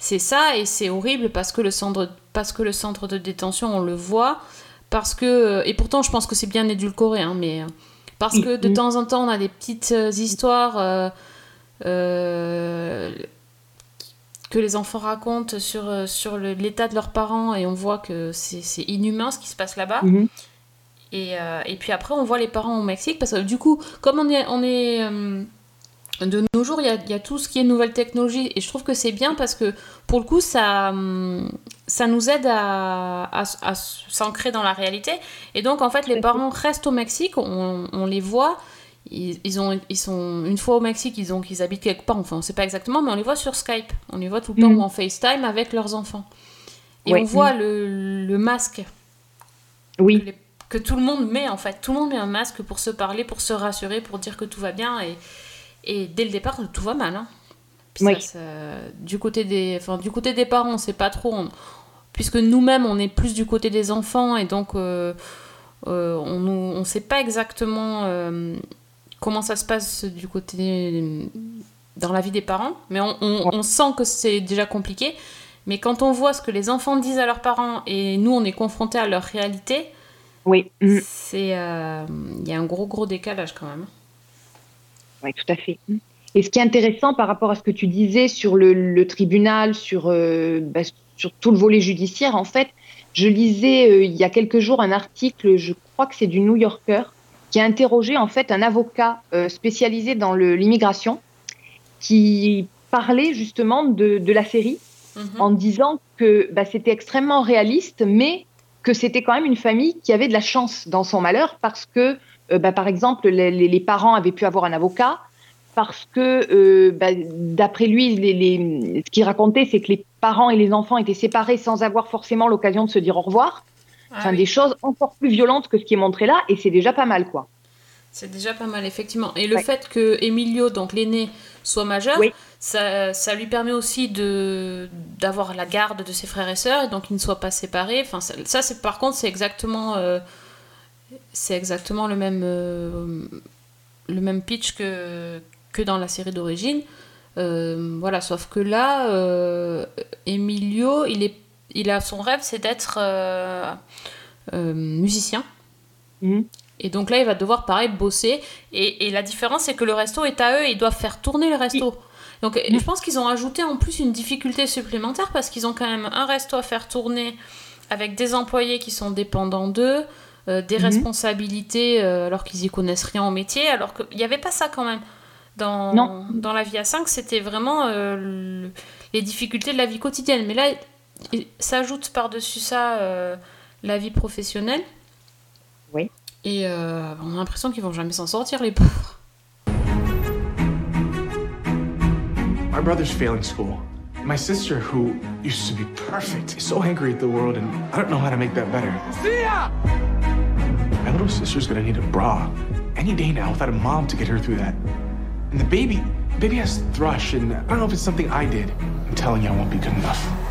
c'est ça et c'est horrible parce que le centre parce que le centre de détention on le voit parce que et pourtant je pense que c'est bien édulcoré hein, mais parce que de temps en temps on a des petites histoires euh, que les enfants racontent sur, euh, sur l'état de leurs parents et on voit que c'est inhumain ce qui se passe là-bas. Mhm. Et, euh, et puis après, on voit les parents au Mexique, parce que du coup, comme on est, on est euh, de nos jours, il y a, y a tout ce qui est nouvelle technologie, et je trouve que c'est bien parce que pour le coup, ça, hum, ça nous aide à, à, à s'ancrer dans la réalité. Et donc, en fait, les parents restent au Mexique, on, on les voit. Ils, ils ont, ils sont une fois au Mexique, ils, ont, ils habitent quelque part, enfin on sait pas exactement, mais on les voit sur Skype, on les voit tout le temps ou en FaceTime avec leurs enfants. Et Ouais. on voit le, le masque que, Oui, les- que tout le monde met en fait. Tout le monde met un masque pour se parler, pour se rassurer, pour dire que tout va bien. Et, et dès le départ, tout va mal. hein. Puis Oui. ça, ça- du, côté des, enfin, du côté des parents, c'est pas trop. on- puisque nous-mêmes, on est plus du côté des enfants. Et donc, euh, euh, on ne sait pas exactement euh, comment ça se passe du côté dans la vie des parents, mais on, on- on sent que c'est déjà compliqué. Mais quand on voit ce que les enfants disent à leurs parents et nous on est confrontés à leur réalité, Oui, mm, c'est euh, il y a un gros gros décalage quand même. oui, tout à fait. Et ce qui est intéressant par rapport à ce que tu disais sur le, le tribunal, sur, euh, bah, sur tout le volet judiciaire, en fait, je lisais euh, il y a quelques jours un article, je crois que c'est du New Yorker, qui a interrogé en fait un avocat euh, spécialisé dans l'immigration, qui parlait justement de, de la série Mhm. en disant que bah, c'était extrêmement réaliste, mais que c'était quand même une famille qui avait de la chance dans son malheur parce que, euh, bah, par exemple, les, les- les parents avaient pu avoir un avocat, parce que, euh, bah, d'après lui, les, les- ce qu'il racontait, c'est que les parents et les enfants étaient séparés sans avoir forcément l'occasion de se dire au revoir. Ah Enfin, oui. des choses encore plus violentes que ce qui est montré là, et c'est déjà pas mal, quoi. C'est déjà pas mal, effectivement. Et le Ouais. fait que Emilio, donc l'aîné, soit majeur, Oui. ça, ça lui permet aussi de d'avoir la garde de ses frères et sœurs, et donc ils ne soient pas séparés. Enfin, ça, ça, c'est par contre, c'est exactement, euh, c'est exactement le même, euh, le même pitch que, que dans la série d'origine. Euh, voilà, sauf que là, Emilio, il, est, il a son rêve, c'est d'être euh, euh, musicien. Mhm. Et donc là, il va devoir, pareil, bosser. Et, et la différence, c'est que le resto est à eux et ils doivent faire tourner le resto. Donc et je pense qu'ils ont ajouté en plus une difficulté supplémentaire parce qu'ils ont quand même un resto à faire tourner avec des employés qui sont dépendants d'eux, euh, des Mhm. responsabilités alors qu'ils y connaissent rien au métier, alors qu'il n'y avait pas ça quand même. Dans, Non. dans la vie à 5, c'était vraiment le- les difficultés de la vie quotidienne. Mais là, s'ajoute par-dessus ça euh, la vie professionnelle. Oui. Et euh, on a l'impression qu'ils vont jamais s'en sortir, les pauvres. My brother's failing school. My sister, who used to be perfect, is so angry at the world, and I don't know how to make that better. My little sister's gonna need a bra any day now without a mom to get her through that. And the baby, baby has thrush, and I don't know if it's something I did. I'm telling you, I won't be good enough.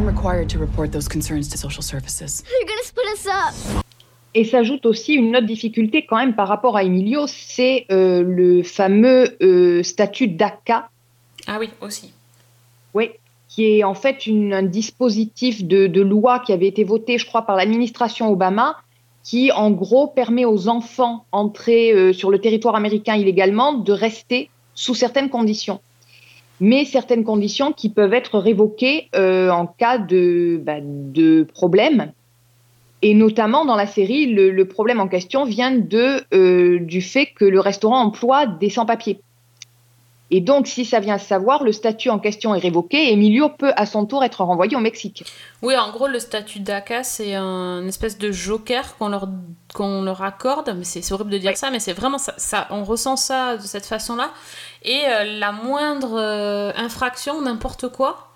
I'm required to report those concerns to social services. You're gonna split us up. Et s'ajoute aussi une autre difficulté quand même par rapport à Emilio, c'est euh, le fameux euh, statut DACA, Ah oui, aussi. oui, qui est en fait une- un dispositif de, de loi qui avait été voté, je crois, par l'administration Obama, qui en gros permet aux enfants entrés euh, sur le territoire américain illégalement de rester sous certaines conditions. Mais certaines conditions qui peuvent être révoquées euh, en cas de, bah, de problème. Et notamment dans la série, le, le problème en question vient de, euh, du fait que le restaurant emploie des sans-papiers. Et donc, si ça vient à savoir, le statut en question est révoqué et Emilio peut à son tour être renvoyé au Mexique. Oui, en gros, le statut DACA, c'est un espèce de joker qu'on leur, qu'on leur accorde. Mais c'est horrible de dire Ouais. ça, mais c'est vraiment ça, ça. On ressent ça de cette façon-là. Et euh, la moindre euh, infraction, n'importe quoi,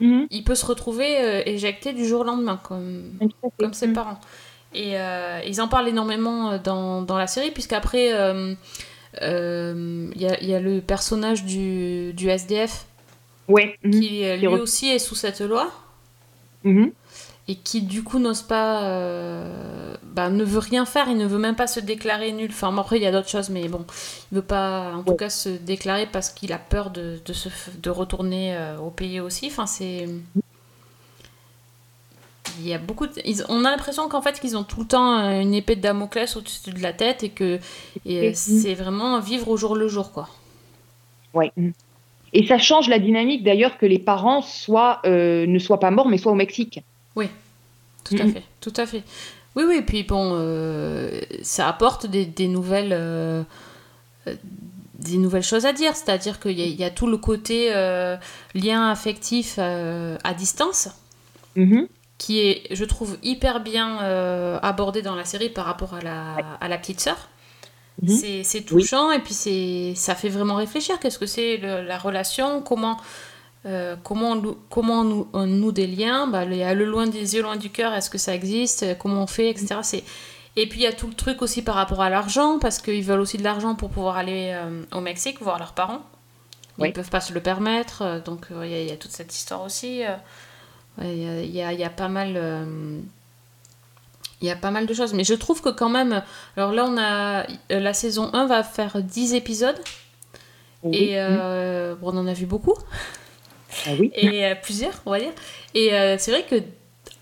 il peut se retrouver euh, éjecté du jour au lendemain, comme, comme ses Mm. parents. Et ils en parlent énormément dans, dans la série, puisqu'après, euh, il y, a, il y a le personnage du, du SDF Ouais. qui euh, Qui lui aussi est sous cette loi Mhm. et qui du coup n'ose pas, euh, bah, ne veut rien faire, il ne veut même pas se déclarer nul. Enfin, après il y a d'autres choses, mais bon, il veut pas en tout cas se déclarer parce qu'il a peur de, de, se, de retourner euh, au pays aussi. Enfin, c'est. Il y a beaucoup de- ils- On a l'impression qu'en fait qu'ils ont tout le temps euh, une épée de Damoclès au-dessus de la tête et que et, euh, c'est vraiment vivre au jour le jour quoi. Ouais. Et ça change la dynamique d'ailleurs que les parents soient, euh, ne soient pas morts mais soient au Mexique. Tout à Mhm. fait, tout à fait. Oui, oui, puis bon, euh, ça apporte des, des nouvelles, euh, des nouvelles choses à dire. C'est-à-dire qu'il y, a- il y a tout le côté lien affectif à distance Mhm. Qui est, je trouve, hyper bien euh, abordé dans la série par rapport à la, à la petite sœur. Mhm. C'est- C'est touchant et puis c'est ça fait vraiment réfléchir. Qu'est-ce que c'est le- la relation? Comment euh, comment on, comment on nou- on noue des liens? Bah, Il y a le loin des yeux, loin du cœur. Est-ce que ça existe? Comment on fait? Etc. C'est et puis il y a tout le truc aussi par rapport à l'argent parce qu'ils veulent aussi de l'argent pour pouvoir aller euh, au Mexique voir leurs parents. Ils Oui. ne peuvent pas se le permettre. euh, Donc il y, a- il y a toute cette histoire aussi. Ouais, Il y, a- il y a, il y a pas mal. euh, Il y a pas mal de choses. Mais je trouve que quand même. Alors là, on a. euh, La saison 1 va faire 10 épisodes. Oui. Et euh, bon, on en a vu beaucoup. Ah oui. Et euh, plusieurs, on va dire. Et euh, c'est vrai que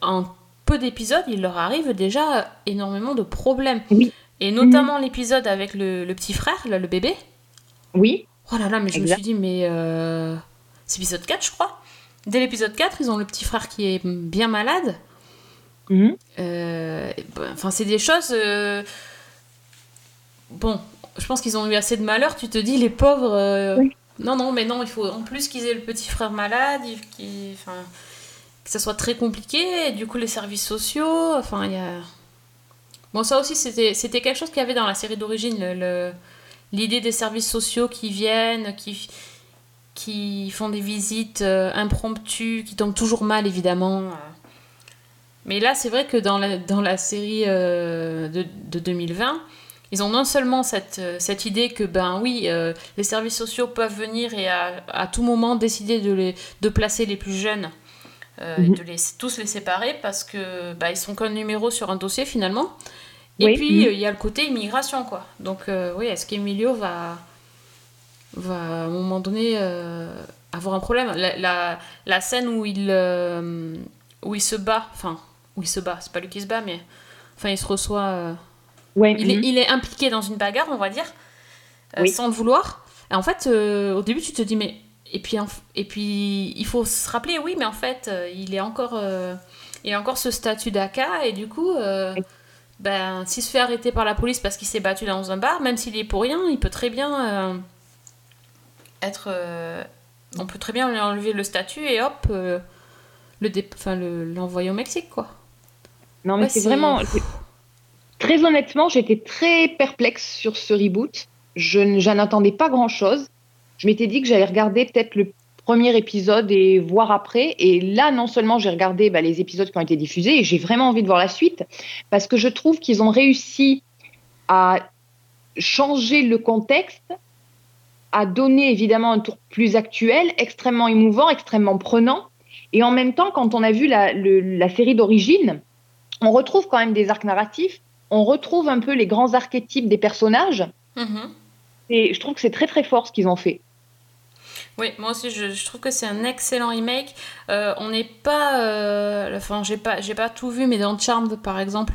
en peu d'épisodes, il leur arrive déjà énormément de problèmes. Oui. Et notamment l'épisode avec le, le petit frère, là, le bébé. Oui. Oh là là, mais je me suis dit, mais. euh, C'est épisode 4, je crois. Dès l'épisode 4, ils ont le petit frère qui est bien malade. Mhm. Euh, ben, Enfin, c'est des choses. euh, Bon, je pense qu'ils ont eu assez de malheur. Tu te dis, les pauvres. euh, Oui. Non, non, mais non, il faut en plus qu'ils aient le petit frère malade, enfin, que ça soit très compliqué. Et du coup, les services sociaux. Enfin, il y a. Bon, ça aussi, c'était quelque chose qu'il y avait dans la série d'origine. le- L'idée des services sociaux qui viennent, qui, qui font des visites euh, impromptues, qui tombent toujours mal, évidemment. euh. Mais là, c'est vrai que dans la, dans la série euh, de, de 2020, ils ont non seulement cette, cette idée que, ben oui, euh, les services sociaux peuvent venir et à, à tout moment décider de, les, de placer les plus jeunes euh, et Mhm. de les, tous les séparer parce que bah, ils sont qu'un numéro sur un dossier finalement. Et Oui, puis, mhm. il y a le côté immigration, quoi. Donc, oui, est-ce qu'Emilio va, va, à un moment donné, euh, avoir un problème la, la, la scène où il, euh, où il se bat, enfin, où il se bat, c'est pas lui qui se bat, mais enfin, il se reçoit... euh, Ouais. il, est, il est impliqué dans une bagarre, on va dire, Oui. sans le vouloir. Et en fait, au début, tu te dis, mais... Et puis, et puis, il faut se rappeler, oui, mais en fait, il est encore... euh, il a encore ce statut d'ACA, et du coup... euh, ben, s'il se fait arrêter par la police parce qu'il s'est battu dans un bar, même s'il est pour rien, il peut très bien euh, être. euh, on peut très bien lui enlever le statut et hop, euh, le dé- enfin, le- l'envoyer au Mexique, quoi. Non, mais Ouais, c'est c'est- vraiment. c'est- Très honnêtement, j'étais très perplexe sur ce reboot. Je n- j'en attendais pas grand-chose. Je m'étais dit que j'allais regarder peut-être le premier épisode et voir après. Et là, non seulement j'ai regardé bah, les épisodes qui ont été diffusés, et j'ai vraiment envie de voir la suite, parce que je trouve qu'ils ont réussi à changer le contexte, à donner évidemment un tour plus actuel, extrêmement émouvant, extrêmement prenant. Et en même temps, quand on a vu la, le- la série d'origine, on retrouve quand même des arcs narratifs, on retrouve un peu les grands archétypes des personnages, Mhm. et je trouve que c'est très très fort ce qu'ils ont fait. Oui, moi aussi, je, je trouve que c'est un excellent remake. Euh, on n'est pas. euh, Enfin, j'ai pas, j'ai pas tout vu, mais dans Charmed, par exemple,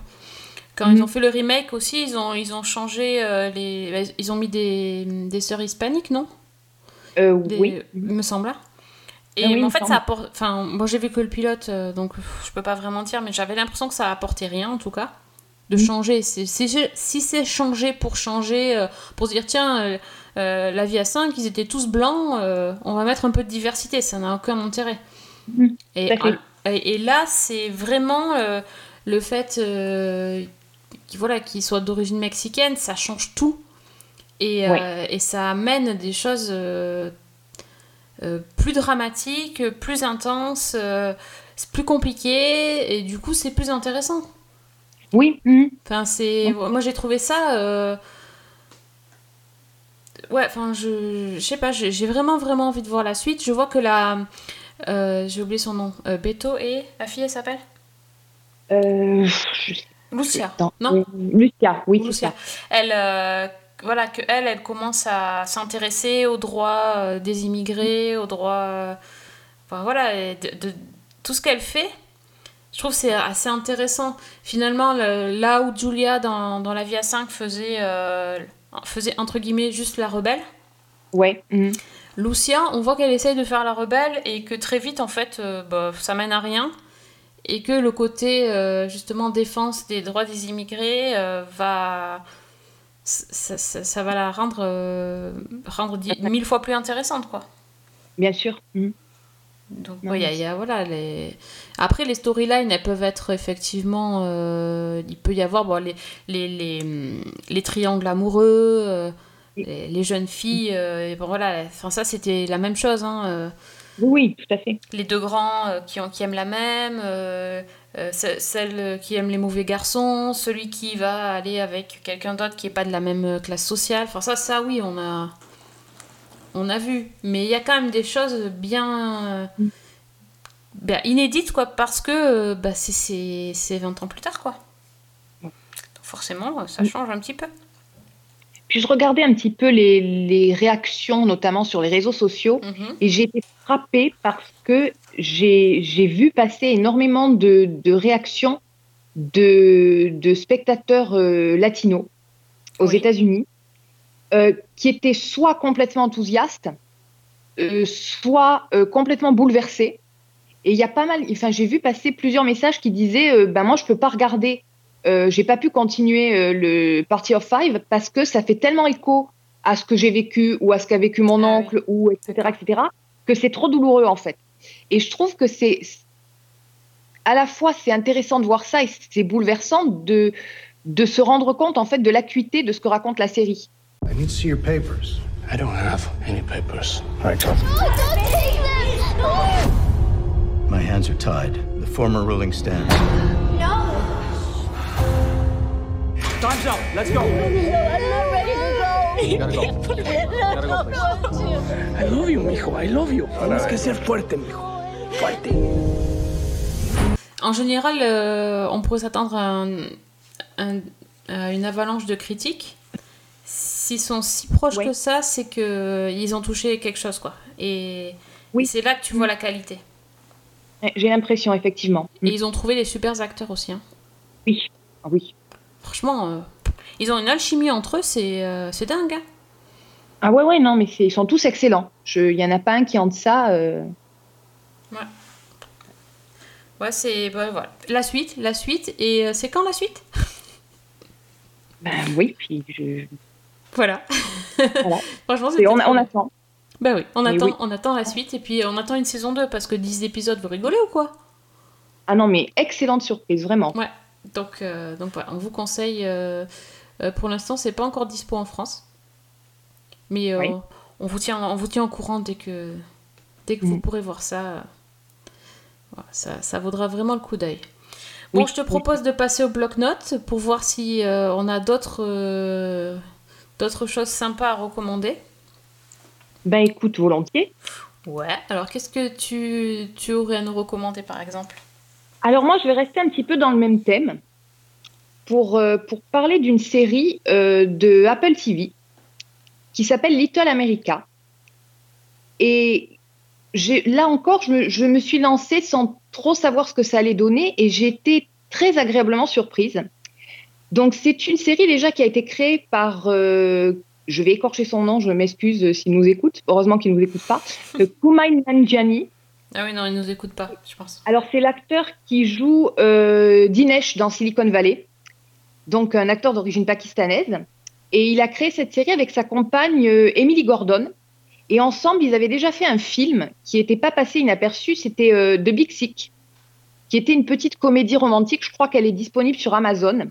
quand ils ont fait le remake aussi, ils ont, ils ont changé euh, les. Ils ont mis des, des sœurs hispaniques, non? Euh, Des- Oui. il me semble. Et Ah oui, en fait, semble. ça apporte. Enfin, moi j'ai vu que le pilote, euh, donc je peux pas vraiment dire, mais j'avais l'impression que ça apportait rien en tout cas. De Mhm. changer. C'est- Si c'est changer pour changer, euh, pour se dire tiens, la vie à 5, ils étaient tous blancs, on va mettre un peu de diversité, ça n'a aucun intérêt. Mhm, Et, là, c'est vraiment le fait qu'il voilà, qu'il soit d'origine mexicaine, ça change tout. Et, euh, et ça amène des choses euh, euh, plus dramatiques, plus intenses, c'est plus compliqué, et du coup, c'est plus intéressant. Oui. mhm. Enfin, c'est... Moi, j'ai trouvé ça... Ouais, enfin, je... je sais pas, j'ai vraiment, vraiment envie de voir la suite. Je vois que la... euh, j'ai oublié son nom. Euh, Beto et... La fille, elle s'appelle? Euh, je Lucia. Non Lucia, oui, Lucia. Elle... euh, Voilà, que elle, elle commence à s'intéresser aux droits euh, des immigrés, aux droits... euh, Enfin, voilà, et de, de- tout ce qu'elle fait, je trouve que c'est assez intéressant. Finalement, le- là où Julia, dans, dans La vie à 5, faisait, euh, faisait, entre guillemets, juste la rebelle, Ouais. mhm. Lucia, on voit qu'elle essaye de faire la rebelle et que très vite, en fait, euh, bah, ça mène à rien. Et que le côté, euh, justement, défense des droits des immigrés euh, va... Ça, ça- ça va la rendre, euh, rendre dix- mille fois plus intéressante, quoi. Bien sûr. mhm. Donc, ouais, il y a- y voilà, les... Après, les storylines, elles peuvent être effectivement... il peut y avoir bon, les, les, les, les triangles amoureux, les, les jeunes filles, bon, voilà, enfin, ça, c'était la même chose, hein, Oui, tout à fait. les deux grands euh, qui, ont, qui aiment la même, euh, euh, ce- celle qui aime les mauvais garçons, celui qui va aller avec quelqu'un d'autre qui n'est pas de la même classe sociale. Enfin, ça, ça oui, on a, on a vu. Mais il y a quand même des choses bien, bien inédites, quoi, parce que bah, c'est- c'est c'est 20 ans plus tard, quoi. forcément, ça change un petit peu. Puis je regardais un petit peu les, les réactions, notamment sur les réseaux sociaux, Mhm. et j'ai été frappée parce que j'ai vu passer énormément de, de réactions de, de spectateurs euh, latinos aux Oui. États-Unis euh, qui étaient soit complètement enthousiastes, euh, soit complètement bouleversés. Et il y a pas mal, enfin j'ai vu passer plusieurs messages qui disaient, ben moi je peux pas regarder, euh, j'ai pas pu continuer euh, le Party of Five parce que ça fait tellement écho à ce que j'ai vécu ou à ce qu'a vécu mon Ah oui. oncle ou etc etc que c'est trop douloureux en fait. Et je trouve que c'est à la fois c'est intéressant de voir ça et c'est bouleversant de de se rendre compte en fait de l'acuité de ce que raconte la série. I need to see your papers. I don't have any papers. All right, come. My hands are tied. The former ruling stands. Time's up. Let's go. I love you, mijo. I love you. Tienes que ser fuerte, mijo. Fuerte. En général, euh, on pourrait s'attendre à, un- un- à une avalanche de critiques. S'ils sont si proches Oui. que ça, c'est qu'ils ont touché quelque chose, quoi. Et, Oui. et c'est là que tu vois la qualité. J'ai l'impression effectivement. Et ils ont trouvé les super acteurs aussi. hein. Oui, Ah oui. Franchement, euh, ils ont une alchimie entre eux, c'est euh, c'est dingue. hein. Ah ouais ouais non mais c'est- ils sont tous excellents. Je- Il y en a pas un qui en deçà. euh, Ouais, c'est bah, voilà. la suite, la suite. Et euh, c'est quand la suite? Ben oui puis je... Voilà. Voilà. Franchement, c'était on, attend. Bah oui, on Mais attend, oui. on attend la suite et puis on attend une saison 2 parce que 10 épisodes, vous rigolez ou quoi? Ah non mais excellente surprise vraiment. Ouais, donc, euh, donc voilà, on vous conseille. euh, euh, pour l'instant, c'est pas encore dispo en France. Mais Oui. on, vous tient, on vous tient au courant dès que, dès que vous Mhm. pourrez voir ça. Voilà, ça. Ça vaudra vraiment le coup d'œil. Bon, Oui, je te oui. propose de passer au bloc-notes pour voir si on a d'autres d'autres choses sympas à recommander. Ben écoute volontiers. Ouais, alors qu'est-ce que tu, tu aurais à nous recommander par exemple? Alors moi, je vais rester un petit peu dans le même thème pour, euh, pour parler d'une série euh, de Apple TV qui s'appelle Little America. Et là encore, je me, suis lancée sans trop savoir ce que ça allait donner et j'ai été très agréablement surprise. Donc c'est une série déjà qui a été créée par, euh, je vais écorcher son nom, je m'excuse s'il nous écoute, heureusement qu'il ne nous écoute pas, Kumail Nanjiani. Ah oui, non, ils nous écoutent pas, je pense. Alors, c'est l'acteur qui joue euh, Dinesh dans Silicon Valley, donc un acteur d'origine pakistanaise. Et il a créé cette série avec sa compagne euh, Emily Gordon. Et ensemble, ils avaient déjà fait un film qui n'était pas passé inaperçu, c'était euh, The Big Sick, qui était une petite comédie romantique, je crois qu'elle est disponible sur Amazon,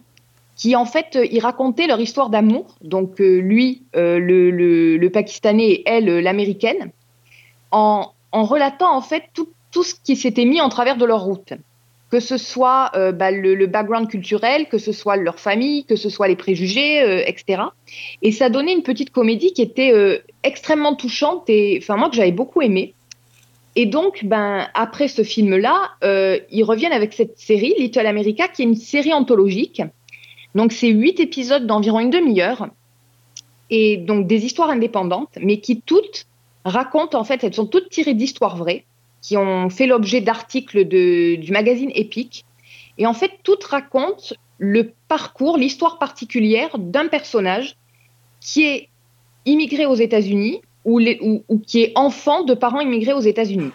qui en fait, euh, ils racontaient leur histoire d'amour, donc euh, lui, le, le- Pakistanais, et elle, l'Américaine, en, en relatant en fait tout, tout ce qui s'était mis en travers de leur route. Que ce soit euh, bah, le, background culturel, que ce soit leur famille, que ce soit les préjugés, euh, etc. Et ça donnait une petite comédie qui était euh, extrêmement touchante et enfin moi que j'avais beaucoup aimé. Et donc, ben, après ce film-là, ils reviennent avec cette série, Little America, qui est une série anthologique. Donc, c'est huit épisodes d'environ une demi-heure. Et donc, des histoires indépendantes, mais qui toutes racontent, en fait, elles sont toutes tirées d'histoires vraies, qui ont fait l'objet d'articles du magazine Epic. Et en fait, toutes racontent le parcours, l'histoire particulière d'un personnage qui est immigré aux États-Unis ou, ou- ou qui est enfant de parents immigrés aux États-Unis.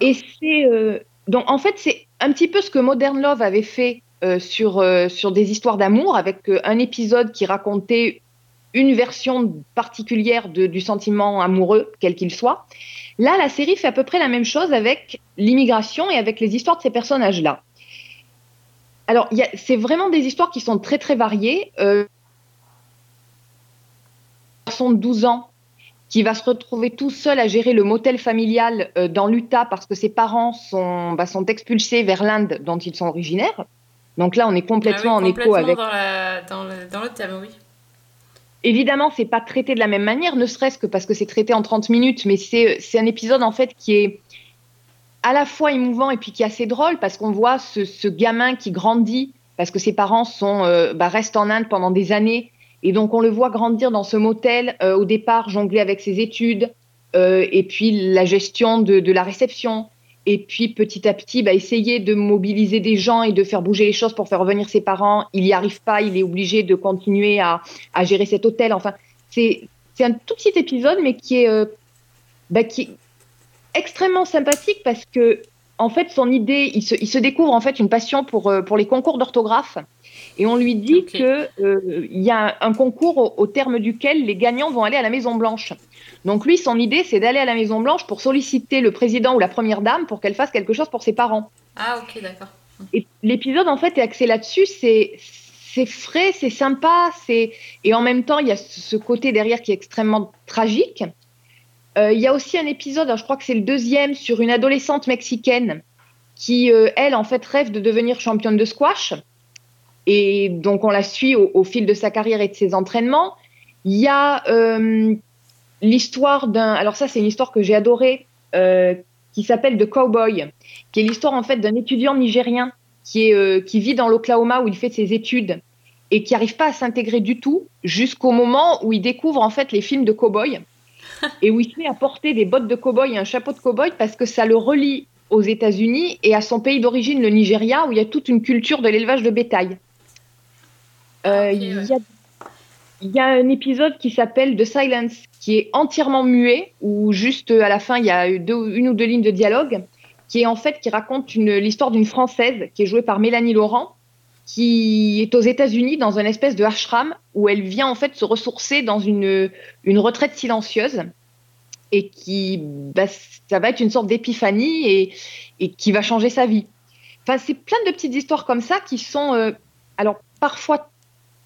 Et c'est euh, donc en fait c'est un petit peu ce que Modern Love avait fait euh, sur euh, sur des histoires d'amour avec un épisode qui racontait une version particulière de- du sentiment amoureux quel qu'il soit. Là, la série fait à peu près la même chose avec l'immigration et avec les histoires de ces personnages-là. Alors, c'est vraiment des histoires qui sont très très variées. Euh, un garçon de 12 ans qui va se retrouver tout seul à gérer le motel familial euh, dans l'Utah parce que ses parents sont, bah, sont expulsés vers l'Inde dont ils sont originaires. Donc là, on est complètement Ah oui, en écho avec. Dans, la- dans le, dans le thème, oui. Évidemment, c'est pas traité de la même manière, ne serait-ce que parce que c'est traité en 30 minutes, mais c'est un épisode en fait qui est à la fois émouvant et puis qui est assez drôle parce qu'on voit ce, gamin qui grandit parce que ses parents sont, euh, bah, restent en Inde pendant des années. Et donc, on le voit grandir dans ce motel, euh, au départ, jongler avec ses études, euh, et puis la gestion de la réception. Et puis, petit à petit, bah, essayer de mobiliser des gens et de faire bouger les choses pour faire revenir ses parents. Il n'y arrive pas, il est obligé de continuer à, à gérer cet hôtel. Enfin, c'est un tout petit épisode, mais qui est, euh, bah, qui est extrêmement sympathique parce que, en fait, son idée, il se, il se découvre en fait une passion pour, euh, pour les concours d'orthographe. Et on lui dit que euh, y a un concours au, au terme duquel les gagnants vont aller à la Maison Blanche. Donc lui, son idée, c'est d'aller à la Maison Blanche pour solliciter le président ou la première dame pour qu'elle fasse quelque chose pour ses parents. Ah, ok, d'accord. Et l'épisode, en fait, est axé là-dessus. C'est c'est frais, c'est sympa, c'est et en même temps, il y a ce côté derrière qui est extrêmement tragique. Euh, il y a aussi un épisode, alors je crois que c'est le deuxième, sur une adolescente mexicaine qui, euh, elle, en fait, rêve de devenir championne de squash. Et donc, on la suit au, au fil de sa carrière et de ses entraînements. Il y a euh, l'histoire d'un. Alors, ça, c'est une histoire que j'ai adorée, euh, qui s'appelle The Cowboy, qui est l'histoire, en fait, d'un étudiant nigérien qui, est, euh, qui vit dans l'Oklahoma où il fait ses études et qui n'arrive pas à s'intégrer du tout jusqu'au moment où il découvre, en fait, les films de cowboy et où il se met à porter des bottes de cow-boy et un chapeau de cow-boy parce que ça le relie aux États-Unis et à son pays d'origine, le Nigeria, où il y a toute une culture de l'élevage de bétail. Euh, il, y a, il y a un épisode qui s'appelle The Silence, qui est entièrement muet, où juste euh, à la fin, il y a une ou deux lignes de dialogue, qui est en fait qui raconte l'histoire d'une Française qui est jouée par Mélanie Laurent, qui est aux États-Unis dans une espèce de ashram où elle vient en fait se ressourcer dans une, une retraite silencieuse et qui bah, ça va être une sorte d'épiphanie et, et qui va changer sa vie. Enfin, c'est plein de petites histoires comme ça qui sont euh, alors parfois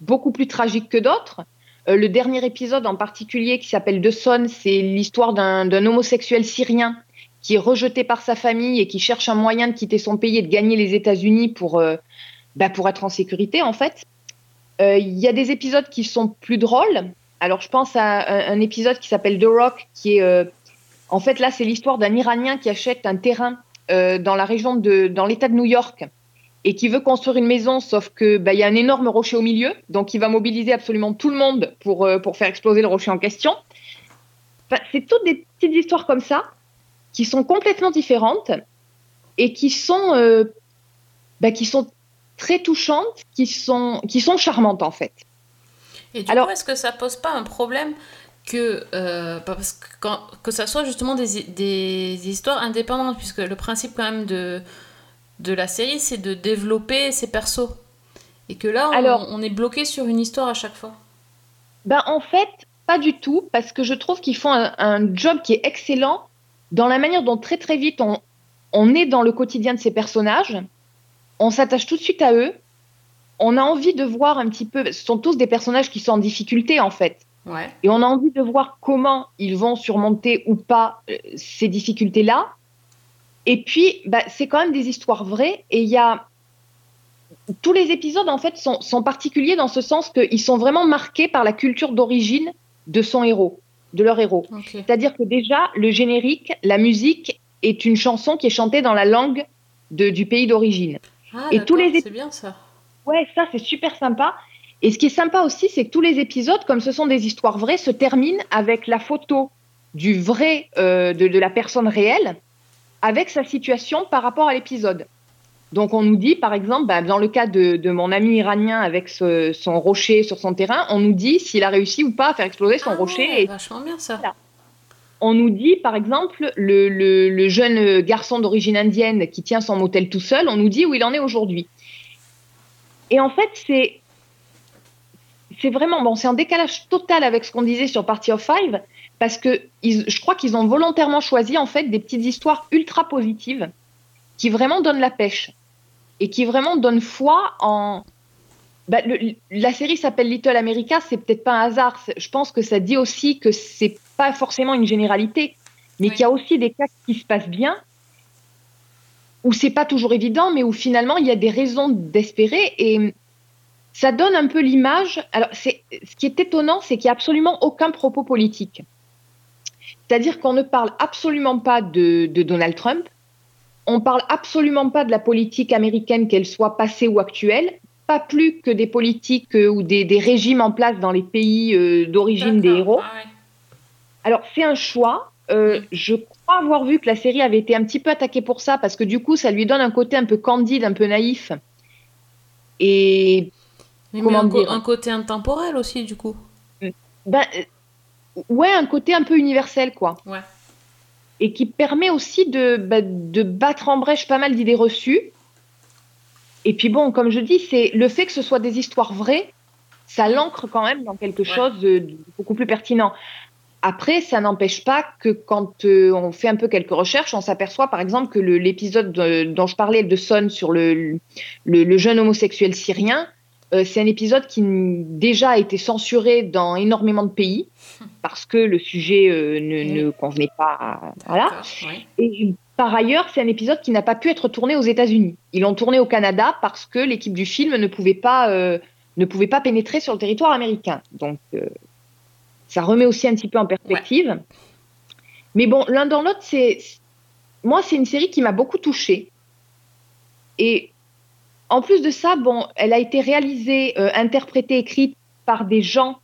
beaucoup plus tragiques que d'autres. Euh, le dernier épisode en particulier qui s'appelle De Son, c'est l'histoire d'un homosexuel syrien qui est rejeté par sa famille et qui cherche un moyen de quitter son pays et de gagner les États-Unis pour, euh, bah, pour être en sécurité en fait. Euh, Il y a des épisodes qui sont plus drôles. Alors je pense à un, un épisode qui s'appelle The Rock, qui est euh, en fait là c'est l'histoire d'un Iranien qui achète un terrain dans la région de dans l'État de New York et qui veut construire une maison, sauf que bah, il y a un énorme rocher au milieu, donc il va mobiliser absolument tout le monde pour euh, pour faire exploser le rocher en question. Enfin, c'est toutes des petites histoires comme ça qui sont complètement différentes et qui sont euh, bah, qui sont très touchantes, qui sont qui sont charmantes en fait. Et du Alors- coup, est-ce que ça pose pas un problème que, euh, parce que, quand- que ça soit justement des, des histoires indépendantes, puisque le principe quand même de, de la série, c'est de développer ses persos. Et que là, on, Alors- on est bloqué sur une histoire à chaque fois. Ben, en fait, pas du tout, parce que je trouve qu'ils font un, un job qui est excellent dans la manière dont très très vite on, on est dans le quotidien de ces personnages, on s'attache tout de suite à eux, on a envie de voir un petit peu, ce sont tous des personnages qui sont en difficulté en fait, Ouais. et on a envie de voir comment ils vont surmonter ou pas euh, ces difficultés-là. Et puis, bah, c'est quand même des histoires vraies. Et il y a tous les épisodes en fait sont, sont particuliers dans ce sens qu'ils sont vraiment marqués par la culture d'origine de son héros, de leur héros. C'est-à-dire que déjà le générique, la musique est une chanson qui est chantée dans la langue de- du pays d'origine. Ah, Et tous les c'est bien ça. Ouais, ça c'est super sympa. Et ce qui est sympa aussi, c'est que tous les épisodes, comme ce sont des histoires vraies, se terminent avec la photo du vrai, euh, de, de la personne réelle, avec sa situation par rapport à l'épisode. Donc on nous dit, par exemple, bah, dans le cas de, de mon ami iranien avec ce- son rocher sur son terrain, on nous dit s'il a réussi ou pas à faire exploser son Ah rocher. ouais, Et vachement bien ça. Voilà. on nous dit, par exemple, le, le- le jeune garçon d'origine indienne qui tient son motel tout seul, on nous dit où il en est aujourd'hui. Et en fait, c'est c'est vraiment bon, c'est en décalage total avec ce qu'on disait sur Party of Five, parce que ils- je crois qu'ils ont volontairement choisi en fait des petites histoires ultra positives qui vraiment donnent la pêche et qui vraiment donnent foi en. Bah, le- la série s'appelle Little America, c'est peut-être pas un hasard. Je pense que ça dit aussi que c'est pas forcément une généralité, mais Oui. qu'il y a aussi des cas qui se passent bien où c'est pas toujours évident, mais où finalement il y a des raisons d'espérer et ça donne un peu l'image. Alors, ce qui est étonnant, c'est qu'il n'y a absolument aucun propos politique. C'est-à-dire qu'on ne parle absolument pas de, de Donald Trump, on parle absolument pas de la politique américaine, qu'elle soit passée ou actuelle. pas plus que des politiques euh, ou des, des régimes en place dans les pays euh, d'origine des héros. Ah ouais. Alors, c'est un choix. Euh, je crois avoir vu que la série avait été un petit peu attaquée pour ça, parce que du coup, ça lui donne un côté un peu candide, un peu naïf. Et Mais Comment un, dire un côté intemporel aussi, du coup. ben, ouais, un côté un peu universel, quoi. Ouais. Et qui permet aussi de, bah, de battre en brèche pas mal d'idées reçues. Et puis bon, comme je dis, c'est le fait que ce soit des histoires vraies, ça l'ancre quand même dans quelque chose de, de beaucoup plus pertinent. Après, ça n'empêche pas que quand euh, on fait un peu quelques recherches, on s'aperçoit par exemple que l'épisode de- dont je parlais de Son sur le, le, le jeune homosexuel syrien, euh, c'est un épisode qui déjà a été censuré dans énormément de pays parce que le sujet euh, ne, ne convenait pas. à- voilà. Et par ailleurs, c'est un épisode qui n'a pas pu être tourné aux États-Unis. Ils l'ont tourné au Canada parce que l'équipe du film ne pouvait pas, euh, ne pouvait pas pénétrer sur le territoire américain. Donc, euh, ça remet aussi un petit peu en perspective. Mais bon, l'un dans l'autre, c'est moi, c'est une série qui m'a beaucoup touchée. Et en plus de ça, bon, elle a été réalisée, interprétée, écrite par des gens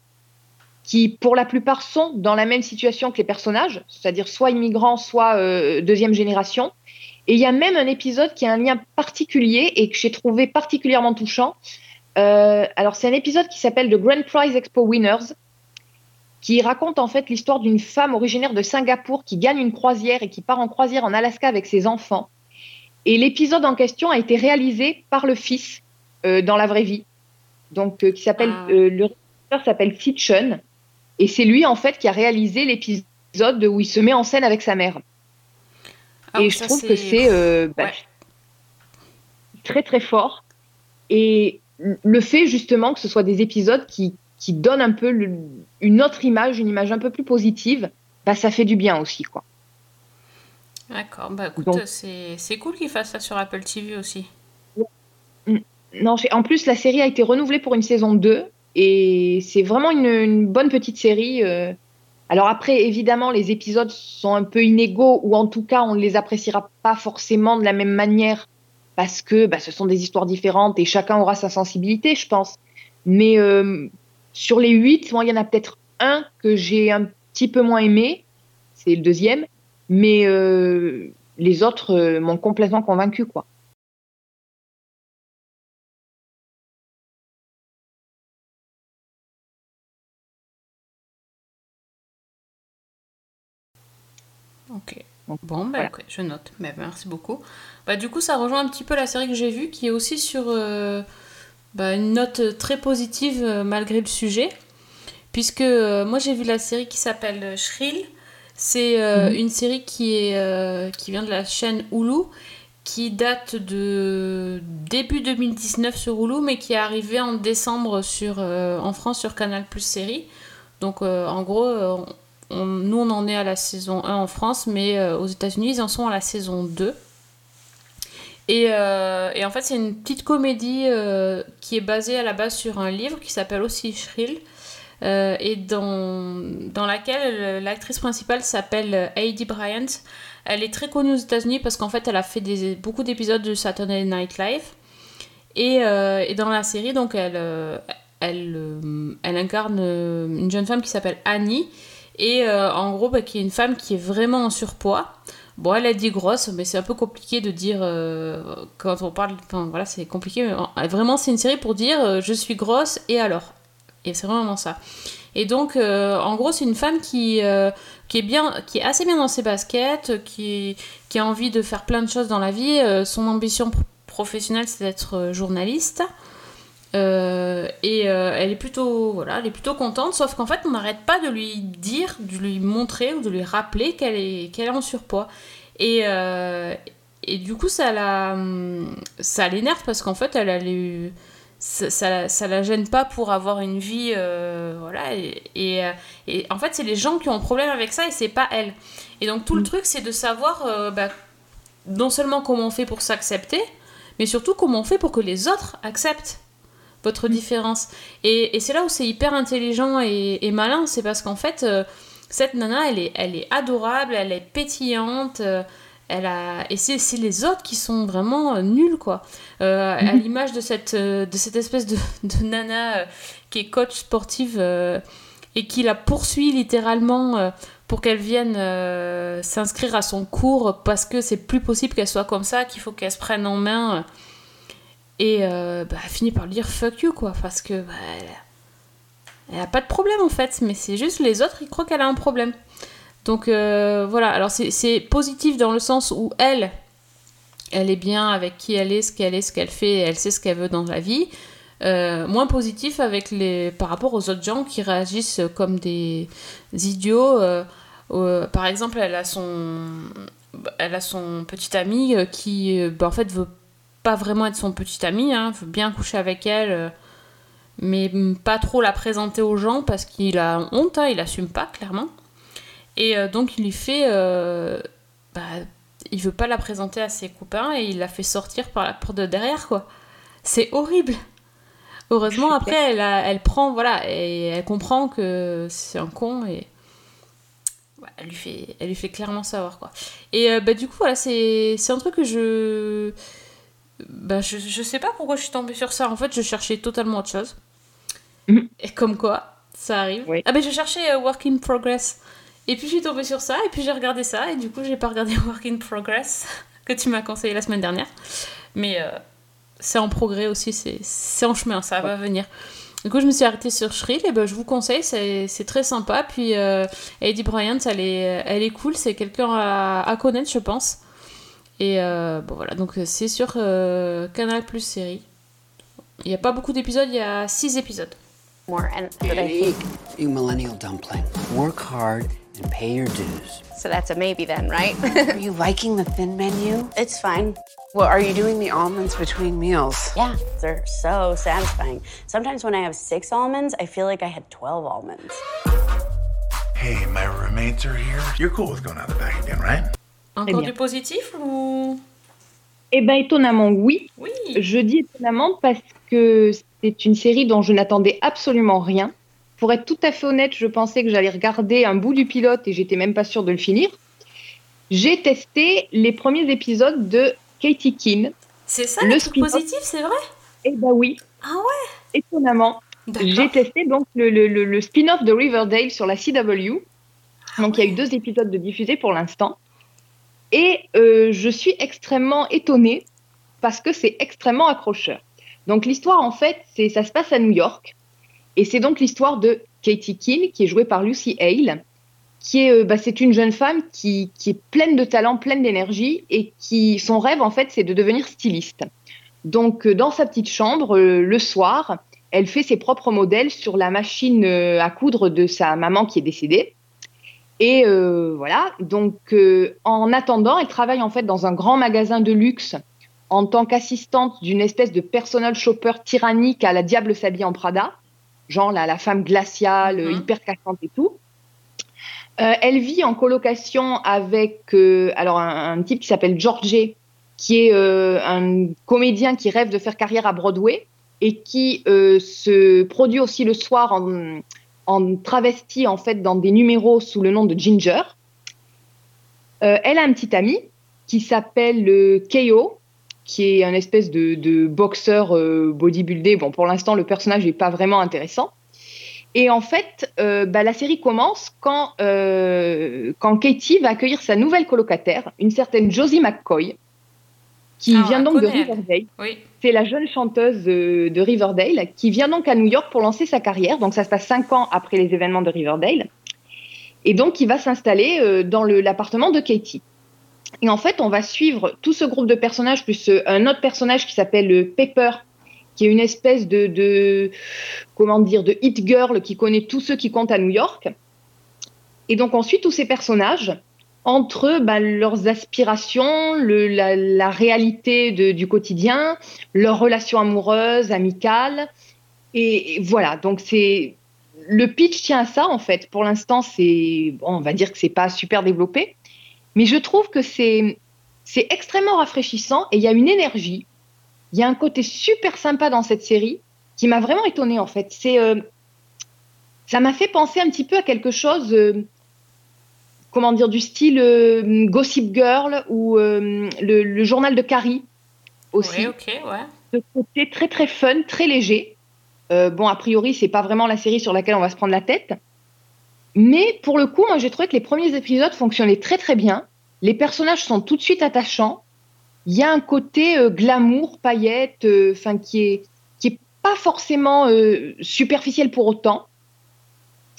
qui, pour la plupart, sont dans la même situation que les personnages, c'est-à-dire soit immigrants, soit euh, deuxième génération. Et il y a même un épisode qui a un lien particulier et que j'ai trouvé particulièrement touchant. Euh, alors, c'est un épisode qui s'appelle The Grand Prize Expo Winners, qui raconte en fait l'histoire d'une femme originaire de Singapour qui gagne une croisière et qui part en croisière en Alaska avec ses enfants. Et l'épisode en question a été réalisé par le fils euh, dans la vraie vie, donc qui s'appelle Ah. le réalisateur s'appelle Sid Chun, et c'est lui en fait qui a réalisé l'épisode où il se met en scène avec sa mère. Ah et je trouve que c'est euh, bah, Ouais. très très fort. Et le fait justement que ce soit des épisodes qui, qui donnent un peu le- une autre image, une image un peu plus positive, bah, ça fait du bien aussi. quoi. D'accord, bah écoute, c'est cool qu'ils fassent ça sur Apple TV aussi. Non, j'ai- en plus, la série a été renouvelée pour une saison 2 et c'est vraiment une, une bonne petite série. euh. Alors après, évidemment, les épisodes sont un peu inégaux ou en tout cas, on ne les appréciera pas forcément de la même manière parce que bah, ce sont des histoires différentes et chacun aura sa sensibilité, je pense. Mais euh, sur les 8, moi, il y en a peut-être un que j'ai un petit peu moins aimé, c'est le deuxième, mais euh, les autres euh, m'ont complètement convaincu, quoi. Donc, Bon, bah voilà. je note. Mais merci beaucoup. Bah du coup, ça rejoint un petit peu la série que j'ai vue, qui est aussi sur euh, bah, une note très positive euh, malgré le sujet. Puisque euh, moi j'ai vu la série qui s'appelle Shrill. C'est Mhm. une série qui, est, qui vient de la chaîne Hulu, qui date de début 2019 sur Hulu, mais qui est arrivée en décembre sur, euh, en France sur Canal Plus Série. Donc euh, en gros, euh, on- nous on en est à la saison 1 en France, mais euh, aux États-Unis ils en sont à la saison 2. Et, euh, et en fait, c'est une petite comédie euh, qui est basée à la base sur un livre qui s'appelle aussi Shrill. et dans, dans laquelle l'actrice principale s'appelle Heidi Bryant. Elle est très connue aux États-Unis parce qu'en fait, elle a fait beaucoup d'épisodes de Saturday Night Live. Et, dans la série, donc, elle, elle, incarne une jeune femme qui s'appelle Annie. Et euh, en gros, bah, qui est une femme qui est vraiment en surpoids. Bon, elle a dit grosse, mais c'est un peu compliqué de dire euh, quand on parle. Enfin, voilà, c'est compliqué. Mais en- vraiment, c'est une série pour dire euh, je suis grosse et alors? Et c'est vraiment ça. Et donc, euh, en gros, c'est une femme qui, euh, qui, est bien, qui est assez bien dans ses baskets, qui, qui a envie de faire plein de choses dans la vie. Euh, son ambition pro- professionnelle, c'est d'être euh, journaliste. Euh, et euh, elle est plutôt voilà, elle est plutôt contente, sauf qu'en fait on n'arrête pas de lui dire, de lui montrer ou de lui rappeler qu'elle est, qu'elle est en surpoids. Et, euh, et du coup ça la, ça l'énerve parce qu'en fait elle a eu ça, ça, ça la gêne pas pour avoir une vie voilà et, et, et en fait c'est les gens qui ont un problème avec ça et c'est pas elle. Et donc tout le truc c'est de savoir bah, non seulement comment on fait pour s'accepter, mais surtout comment on fait pour que les autres acceptent votre différence. Et, et c'est là où c'est hyper intelligent et, et malin, c'est parce qu'en fait, euh, cette nana, elle est, elle est adorable, elle est pétillante, euh, elle a et c'est les autres qui sont vraiment euh, nuls quoi. Euh, à l'image de cette de cette espèce de, de nana qui est coach sportive et qui la poursuit littéralement pour qu'elle vienne euh, s'inscrire à son cours parce que c'est plus possible qu'elle soit comme ça qu'il faut qu'elle se prenne en main et euh, bah, finit par lui dire fuck you quoi parce que bah, elle, a- pas de problème en fait mais c'est juste les autres ils croient qu'elle a un problème donc euh, voilà, alors c'est positif dans le sens où elle, elle est bien avec qui elle est, ce qu'elle est, ce qu'elle fait, elle sait ce qu'elle veut dans la vie. Euh, moins positif avec les, par rapport aux autres gens qui réagissent comme des idiots. euh, par exemple, elle a son, elle a son petit ami qui, bah, en fait, veut pas vraiment être son petit ami, hein, veut bien coucher avec elle, euh, mais pas trop la présenter aux gens parce qu'il a honte, hein, il assume pas clairement. Et euh, donc il lui fait, euh, bah, il veut pas la présenter à ses copains et il la fait sortir par la porte de derrière quoi. C'est horrible. Heureusement après elle, a- elle prend voilà et elle comprend que c'est un con et ouais, elle lui fait, elle lui fait clairement savoir quoi. Et euh, bah du coup voilà c'est un truc que je bah je, je sais pas pourquoi je suis tombée sur ça. En fait je cherchais totalement autre chose. Mhm. Et comme quoi ça arrive. Oui. Ah ben je cherchais euh, Work in Progress. Et puis je suis tombée sur ça, et puis j'ai regardé ça, et du coup j'ai pas regardé Work in Progress, que tu m'as conseillé la semaine dernière. Mais euh, c'est en progrès aussi, c'est c'est en chemin, ça va venir. Du coup je me suis arrêtée sur Shrill, et ben je vous conseille, c'est c'est très sympa. Puis euh, Eddie Bryant, elle est, elle est cool, c'est quelqu'un à, à connaître, je pense. Et euh, bon voilà, donc euh, c'est sur euh, Canal Plus série. Il n'y a pas beaucoup d'épisodes, il y a 6 épisodes. more and that I think You millennial dumpling. Work hard and pay your dues. so that's a maybe then, right? Are you liking the thin menu? it's fine. Well, are you doing the almonds between meals? Yeah, they're so satisfying. Sometimes when I have six almonds, I feel like I had 12 almonds. Hey, my roommates are here. You're cool with going out the back again, right? Encore bien. du positif ou? Eh ben étonnamment oui. Oui. Je dis étonnamment parce que c'est une série dont je n'attendais absolument rien. Pour être tout à fait honnête, je pensais que j'allais regarder un bout du pilote et j'étais même pas sûre de le finir. J'ai testé les premiers épisodes de Katie Keane. C'est ça Le truc spin-off. positif, c'est vrai? Eh ben oui, Ah ouais? Étonnamment. J'ai testé donc le, le- le- le spin-off de Riverdale sur la CW. Donc il y a eu deux épisodes de diffusés pour l'instant. Et euh, je suis extrêmement étonnée parce que c'est extrêmement accrocheur. Donc l'histoire en fait, c'est ça se passe à New York. Et c'est donc l'histoire de Katie Keane qui est jouée par Lucy Hale. Qui est, euh, bah, c'est une jeune femme qui, qui est pleine de talent, pleine d'énergie et qui son rêve en fait c'est de devenir styliste. Donc euh, dans sa petite chambre le soir, elle fait ses propres modèles sur la machine à coudre de sa maman qui est décédée. Et euh, voilà, donc euh, en attendant, elle travaille en fait dans un grand magasin de luxe en tant qu'assistante d'une espèce de personal shopper tyrannique à la diable s'habille en Prada, genre la, la femme glaciale, Mhm. hyper cassante et tout. Euh, elle vit en colocation avec alors un, un type qui s'appelle Georgie, qui est un comédien qui rêve de faire carrière à Broadway et qui se produit aussi le soir en, en travesti en fait dans des numéros sous le nom de Ginger. Euh, elle a un petit ami qui s'appelle euh, Keo, qui est un espèce de, de boxeur euh, bodybuildé. Bon, pour l'instant, le personnage n'est pas vraiment intéressant. Et en fait, euh, bah, la série commence quand, euh, quand Katie va accueillir sa nouvelle colocataire, une certaine Josie McCoy, qui Ah, vient donc de. Riverdale. Oui. C'est la jeune chanteuse euh, de Riverdale qui vient donc à New York pour lancer sa carrière. Donc ça se passe cinq ans après les événements de Riverdale. Et donc il va s'installer euh, dans l'appartement de Katie. Et en fait, on va suivre tout ce groupe de personnages plus euh, un autre personnage qui s'appelle Pepper, qui est une espèce de, de comment dire de hit girl qui connaît tous ceux qui comptent à New York. Et donc on suit tous ces personnages entre eux, bah, leurs aspirations, la, réalité du quotidien, leurs relations amoureuses, amicales. Et, voilà, donc c'est le pitch tient à ça en fait. Pour l'instant, c'est on va dire que c'est pas super développé, mais je trouve que c'est c'est extrêmement rafraîchissant et il y a une énergie, il y a un côté super sympa dans cette série qui m'a vraiment étonnée en fait. C'est euh, ça m'a fait penser un petit peu à quelque chose. euh, comment dire, du style euh, Gossip Girl ou euh, le, le journal de Carrie aussi. Ouais, ok, ouais. Ce côté très très fun, très léger. Euh, bon, a priori, c'est pas vraiment la série sur laquelle on va se prendre la tête. Mais pour le coup, moi j'ai trouvé que les premiers épisodes fonctionnaient très très bien. Les personnages sont tout de suite attachants. Il y a un côté glamour, paillettes, enfin qui est qui est pas forcément superficiel pour autant.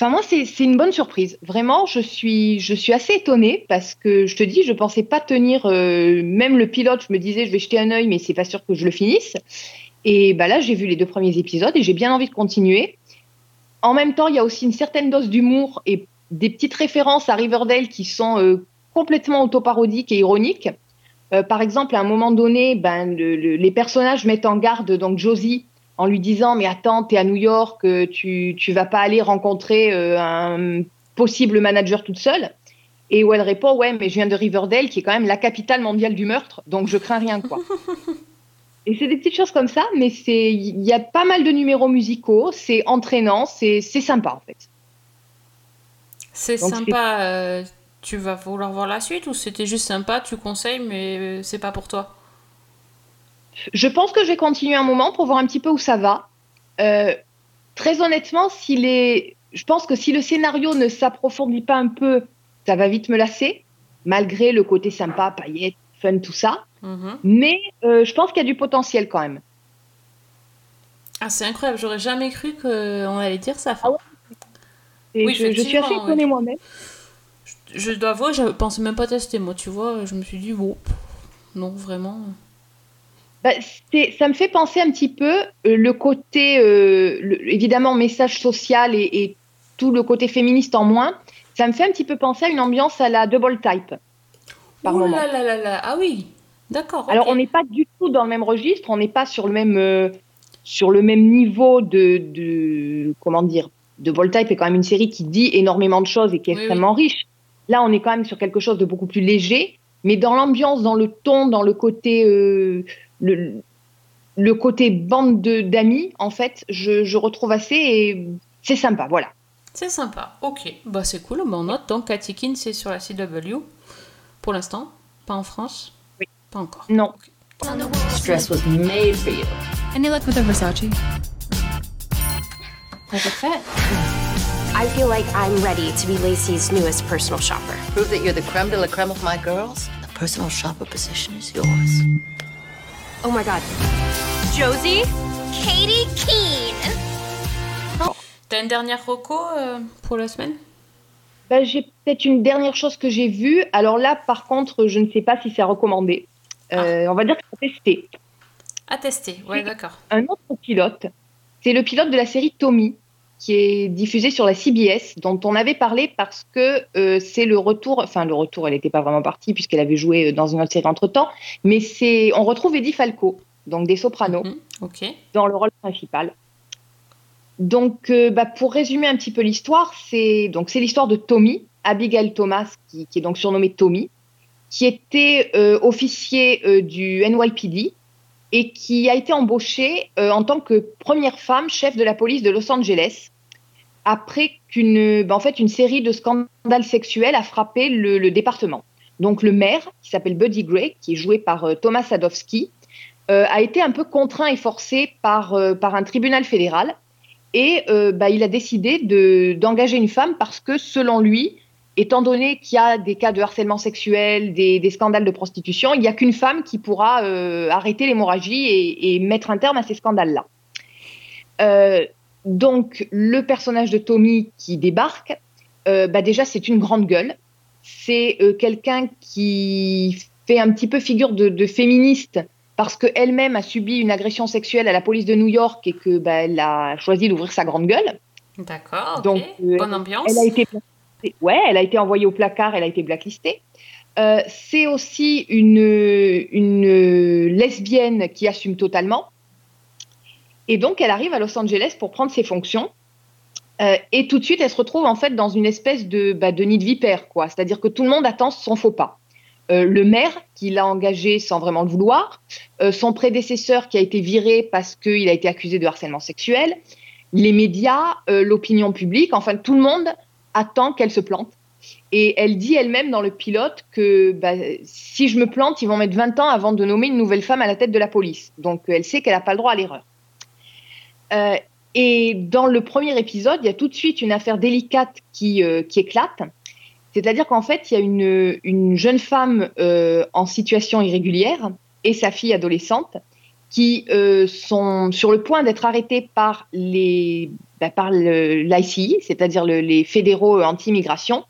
Enfin moi c'est une bonne surprise. Vraiment, je suis je suis assez étonnée parce que je te dis, je pensais pas tenir euh, même le pilote. Je me disais je vais jeter un œil, mais c'est pas sûr que je le finisse. Et bah là j'ai vu les deux premiers épisodes et j'ai bien envie de continuer. En même temps, il y a aussi une certaine dose d'humour et des petites références à Riverdale qui sont euh, complètement autoparodiques et ironiques. Euh, par exemple, à un moment donné, ben, le- le- les personnages mettent en garde donc Josie en lui disant mais attends, t'es à New York, euh, tu tu vas pas aller rencontrer euh, un possible manager toute seule. Et où elle répond ouais mais je viens de Riverdale qui est quand même la capitale mondiale du meurtre, donc je crains rien quoi. Et c'est des petites choses comme ça, mais c'est il y a pas mal de numéros musicaux, c'est entraînant, c'est c'est sympa en fait. C'est sympa. euh, tu vas vouloir voir la suite ou c'était juste sympa, tu conseilles, mais c'est pas pour toi? Je pense que je vais continuer un moment pour voir un petit peu où ça va. Euh, très honnêtement, si les... je pense que si le scénario ne s'approfondit pas un peu, ça va vite me lasser, malgré le côté sympa, paillettes, fun, tout ça. Mhm. Mais euh, je pense qu'il y a du potentiel quand même. Ah, c'est incroyable, j'aurais jamais cru qu'on allait dire ça. Ah Et Oui, je, je suis assez étonnée moi-même. Je dois avouer, je pensais même pas tester, moi, tu vois. Je me suis dit, bon, non, vraiment. Bah, ça me fait penser un petit peu euh, le côté, euh, le- évidemment, message social et, et tout le côté féministe en moins. Ça me fait un petit peu penser à une ambiance à la double type. Par moment. là là là là, ah oui, d'accord. Alors, on n'est pas du tout dans le même registre, on n'est pas sur le même, euh, sur le même niveau de, de. Comment dire De Voltype est quand même une série qui dit énormément de choses et qui est Oui, extrêmement riche. Là, on est quand même sur quelque chose de beaucoup plus léger, mais dans l'ambiance, dans le ton, dans le côté. euh, le, le côté bande de- d'amis, en fait, je, je retrouve assez et c'est sympa, voilà. C'est sympa, ok. Bah, c'est cool, bah, on note. Donc, Katikin, c'est sur la CW. Pour l'instant, pas en France Oui. Pas encore. Non. This dress was made for you. Any luck with the Versace? Fit. I feel like I'm ready to be Lacey's newest personal shopper. Prove that you're the creme de la creme of my girls? The personal shopper position is yours. Oh my god. Josie? Katie Keene. T'as une dernière reco euh, pour la semaine? Ben, j'ai peut-être une dernière chose que j'ai vue. Alors là, par contre, je ne sais pas si c'est recommandé. Euh, On va dire que c'est testé. À tester, ouais, d'accord. Un autre pilote, c'est le pilote de la série Tommy, qui est diffusé sur la CBS, dont on avait parlé parce que euh, c'est le retour, enfin le retour, elle n'était pas vraiment partie puisqu'elle avait joué euh, dans une autre série entre-temps, mais c'est, on retrouve Eddie Falco, donc des sopranos, Ok. dans le rôle principal. Donc, euh, bah, pour résumer un petit peu l'histoire, c'est donc c'est l'histoire de Tommy, Abigail Thomas, qui, qui est donc surnommée Tommy, qui était euh, officier euh, du NYPD et qui a été embauchée en tant que première femme chef de la police de Los Angeles après qu'une bah, en fait une série de scandales sexuels a frappé le, département. Donc le maire, qui s'appelle Buddy Gray, qui est joué par euh, Thomas Sadowski, euh, a été un peu contraint et forcé par, euh, par un tribunal fédéral et bah, il a décidé de- d'engager une femme parce que selon lui, étant donné qu'il y a des cas de harcèlement sexuel, des, des scandales de prostitution, il n'y a qu'une femme qui pourra arrêter l'hémorragie et mettre un terme à ces scandales-là. Donc, le personnage de Tommy qui débarque, euh, bah déjà, c'est une grande gueule. C'est euh, quelqu'un qui fait un petit peu figure de, de féministe parce qu'elle-même a subi une agression sexuelle à la police de New York et que bah, elle a choisi d'ouvrir sa grande gueule. D'accord, ok. Donc, euh, Bonne ambiance. Elle a été, ouais, elle a été envoyée au placard, elle a été blacklistée. C'est aussi une, une lesbienne qui assume totalement. Et donc, elle arrive à Los Angeles pour prendre ses fonctions. Euh, et tout de suite, elle se retrouve en fait dans une espèce de, bah, de nid de vipère, quoi. C'est-à-dire que tout le monde attend son faux pas. Euh, le maire qui l'a engagé sans vraiment le vouloir, euh, son prédécesseur qui a été viré parce qu'il a été accusé de harcèlement sexuel, les médias, l'opinion publique, enfin tout le monde attend qu'elle se plante. Et elle dit elle-même dans le pilote que bah, si je me plante, ils vont mettre 20 ans avant de nommer une nouvelle femme à la tête de la police. Donc elle sait qu'elle n'a pas le droit à l'erreur. Euh, et dans le premier épisode, il y a tout de suite une affaire délicate qui, euh, éclate. C'est-à-dire qu'en fait, il y a une, une jeune femme euh, en situation irrégulière et sa fille adolescente qui sont sur le point d'être arrêtées par les bah, par l'ICI, c'est-à-dire le- les fédéraux anti-immigration.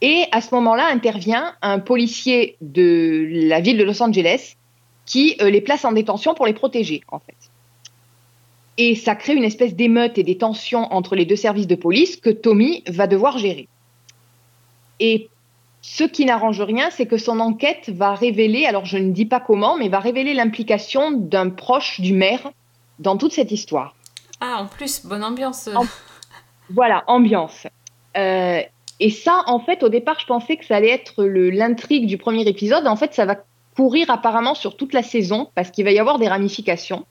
Et à ce moment-là intervient un policier de la ville de Los Angeles qui les place en détention pour les protéger, en fait. Et ça crée une espèce d'émeute et des tensions entre les deux services de police que Tommy va devoir gérer. Et ce qui n'arrange rien, c'est que son enquête va révéler, alors je ne dis pas comment, mais va révéler l'implication d'un proche du maire dans toute cette histoire. Ah, en plus, bonne ambiance. Voilà, ambiance. Euh, et ça, en fait, au départ, je pensais que ça allait être l'intrigue du premier épisode. En fait, ça va courir apparemment sur toute la saison parce qu'il va y avoir des ramifications.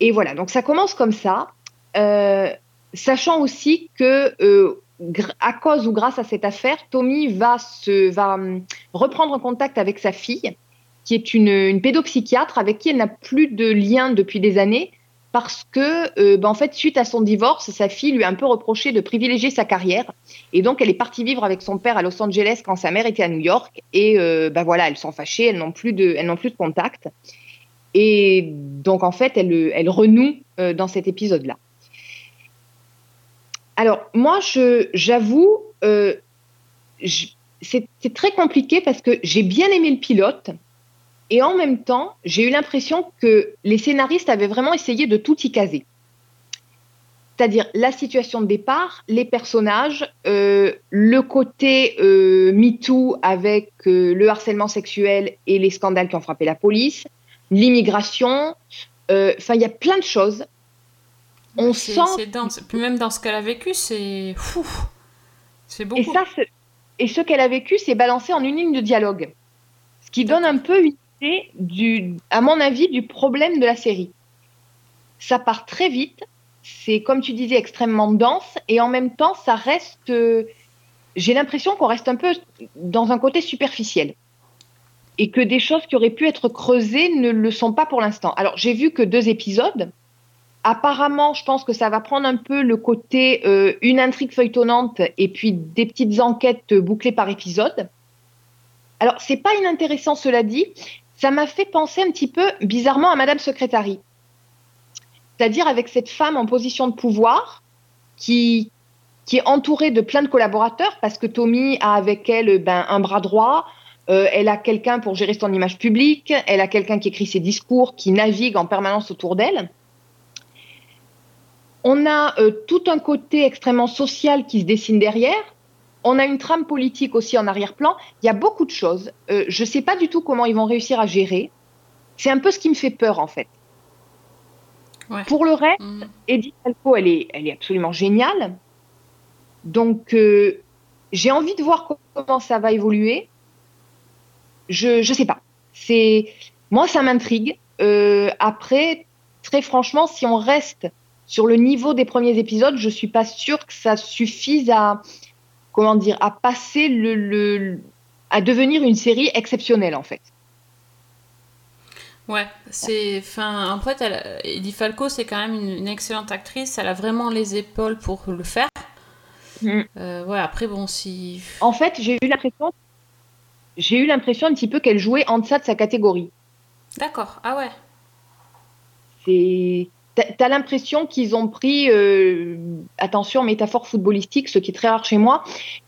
Et voilà, donc ça commence comme ça, euh, sachant aussi que euh, à cause ou grâce à cette affaire, Tommy va, hum, reprendre contact avec sa fille, qui est une, pédopsychiatre avec qui elle n'a plus de lien depuis des années, parce que, euh, ben, en fait, suite à son divorce, sa fille lui a un peu reproché de privilégier sa carrière. Et donc, elle est partie vivre avec son père à Los Angeles quand sa mère était à New York. Et euh, ben voilà, elles sont fâchées, elles n'ont plus de contact. Et donc, en fait, elle, renoue euh, dans cet épisode-là. Alors, moi, j'avoue, euh, c'est, très compliqué parce que j'ai bien aimé le pilote. Et en même temps, j'ai eu l'impression que les scénaristes avaient vraiment essayé de tout y caser. C'est-à-dire la situation de départ, les personnages, euh, le côté MeToo avec le harcèlement sexuel et les scandales qui ont frappé la police, l'immigration, euh, enfin il y a plein de choses. On sent c'est dense. Même dans ce qu'elle a vécu, c'est fou. C'est beaucoup. Et ça, et ce qu'elle a vécu, c'est balancé en une ligne de dialogue. Ce qui donne un peu une idée, du, à mon avis, du problème de la série. Ça part très vite, c'est comme tu disais, extrêmement dense, et en même temps, ça reste. euh, J'ai l'impression qu'on reste un peu dans un côté superficiel. Et que des choses qui auraient pu être creusées ne le sont pas pour l'instant. Alors, j'ai vu que deux épisodes. Apparemment, je pense que ça va prendre un peu le côté euh, une intrigue feuilletonnante et puis des petites enquêtes bouclées par épisode. Alors, c'est pas inintéressant, cela dit. Ça m'a fait penser un petit peu bizarrement à Madame Secrétary. C'est-à-dire avec cette femme en position de pouvoir qui, qui est entourée de plein de collaborateurs parce que Tommy a avec elle ben, un bras droit, euh, elle a quelqu'un pour gérer son image publique, elle a quelqu'un qui écrit ses discours, qui navigue en permanence autour d'elle. On a euh, tout un côté extrêmement social qui se dessine derrière. On a une trame politique aussi en arrière-plan. Il y a beaucoup de choses. Euh, je ne sais pas du tout comment ils vont réussir à gérer. C'est un peu ce qui me fait peur en fait. Pour le reste, Edith Falco, elle est, elle est absolument géniale. Donc, euh, j'ai envie de voir comment ça va évoluer. Je ne sais pas. C'est moi, ça m'intrigue. Euh, après, très franchement, si on reste sur le niveau des premiers épisodes, je suis pas sûre que ça suffise à comment dire à passer le, le à devenir une série exceptionnelle en fait. Ouais, c'est. Enfin, en fait, elle, Eddie Falco, c'est quand même une, une excellente actrice. Elle a vraiment les épaules pour le faire. Euh, ouais, après, bon, si. En fait, j'ai eu l'impression, j'ai eu l'impression un petit peu qu'elle jouait en deçà de sa catégorie. D'accord, ah ouais. C'est, t'as, l'impression qu'ils ont pris, euh, attention, métaphore footballistique, ce qui est très rare chez moi,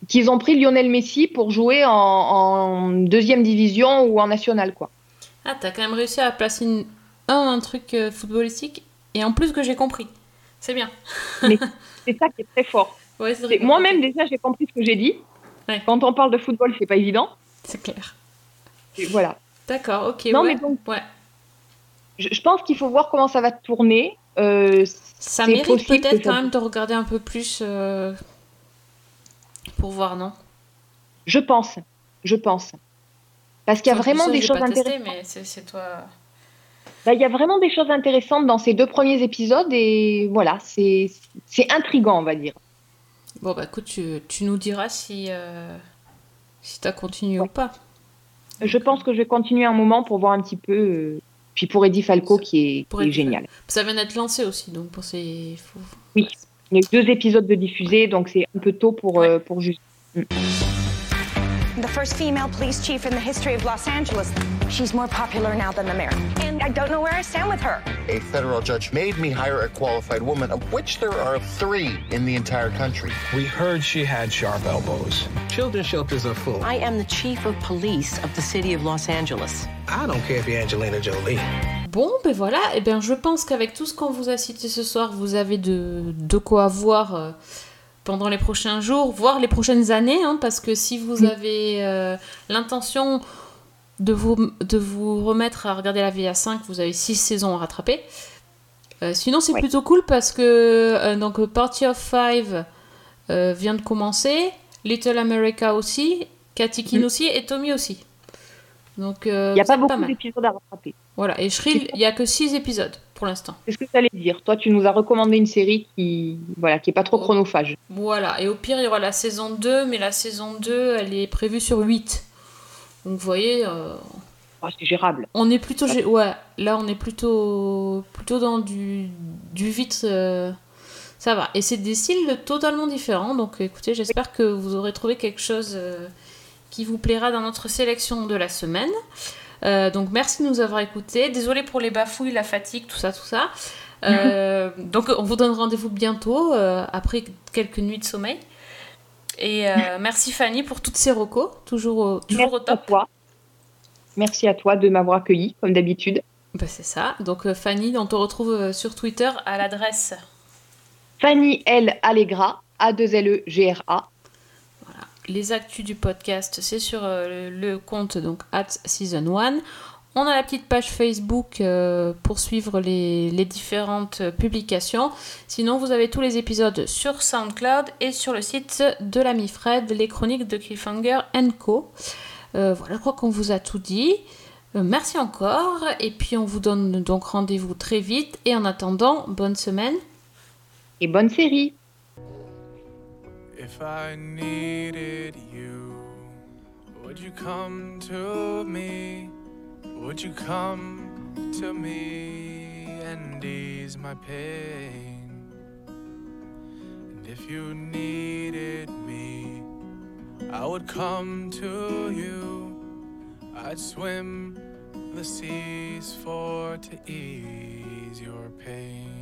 qu'ils ont pris Lionel Messi pour jouer en, en deuxième division ou en national, quoi. Ah, t'as quand même réussi à placer une- un, un truc euh, footballistique et en plus que j'ai compris. C'est bien. Mais c'est ça qui est très fort. Ouais, Moi-même, déjà, j'ai compris ce que j'ai dit. Quand on parle de football, c'est pas évident. C'est clair. Et voilà. D'accord, ok. Non, ouais. mais donc- ouais. Je, je pense qu'il faut voir comment ça va tourner. Euh, Ça mérite peut-être quand même de regarder un peu plus euh, pour voir, non? Je pense. Je pense. Parce qu'il y a vraiment ça, des choses pas testé, intéressantes. mais c'est c'est toi. Bah, Il y a vraiment des choses intéressantes dans ces deux premiers épisodes et voilà, c'est c'est intriguant, on va dire. Bon, bah écoute, tu, tu nous diras si, euh, si t'as continué ou pas. Je pense que je vais continuer un moment pour voir un petit peu. euh, Puis pour Eddie Falco qui est, Pour qui est être- génial. Ça vient d'être lancé aussi, donc pour ces. faut- Oui, il y a eu deux épisodes de diffusés, donc c'est un peu tôt pour, euh, pour juger. The first female police chief in the history of Los Angeles. She's more popular now than the mayor. And I don't know where I stand with her. A federal judge made me hire a qualified woman, of which there are three in the entire country. We heard she had sharp elbows. Children's shelters are full. I am the chief of police of the city of Los Angeles. I don't care if you're Angelina Jolie. Bon, ben voilà, eh et bien je pense qu'avec tout ce qu'on vous a cité ce soir, vous avez de, de quoi voir euh, pendant les prochains jours, voire les prochaines années, hein, parce que si vous avez euh, l'intention de vous, de vous remettre à regarder la vie à 5, vous avez 6 saisons à rattraper. Euh, sinon, c'est plutôt cool parce que euh, donc, Party of Five vient de commencer, Little America aussi, Cathy Kin aussi et Tommy aussi. Donc, Il n'y a pas beaucoup d'épisodes à rattraper. Voilà, et Shrill, il n'y a que 6 épisodes pour l'instant. C'est ce que j'allais dire. Toi, tu nous as recommandé une série qui voilà, qui est pas trop chronophage. Voilà, et au pire, il y aura la saison 2, mais la saison 2, elle est prévue sur 8. Donc vous voyez, euh, Oh, c'est gérable. on est plutôt... gé- Ouais, là, on est plutôt, plutôt dans du, du vite... euh, Ça va. Et c'est des styles totalement différents, donc écoutez, j'espère que vous aurez trouvé quelque chose euh, qui vous plaira dans notre sélection de la semaine. Euh, donc merci de nous avoir écoutés. Désolé pour les bafouilles, la fatigue, tout ça, tout ça. Euh, donc on vous donne rendez-vous bientôt, euh, après quelques nuits de sommeil. Et merci Fanny pour toutes ces recos, toujours au, toujours au Merci à toi. Merci à toi de m'avoir accueilli, comme d'habitude. Bah, c'est ça. Donc Fanny, on te retrouve sur Twitter à l'adresse Fanny L. Allegra, A2LE-G-R-A. Les actus du podcast, c'est sur euh, le, compte donc at season 1. On a la petite page Facebook euh, pour suivre les, les différentes publications. Sinon, vous avez tous les épisodes sur SoundCloud et sur le site de l'ami Fred, les chroniques de Cliffhanger Co. Euh, voilà, je crois qu'on vous a tout dit. Merci encore. Et puis, on vous donne donc rendez-vous très vite. Et en attendant, bonne semaine. Et bonne série. If I needed you, would you come to me? Would you come to me and ease my pain? And if you needed me, I would come to you. I'd swim the seas for to ease your pain.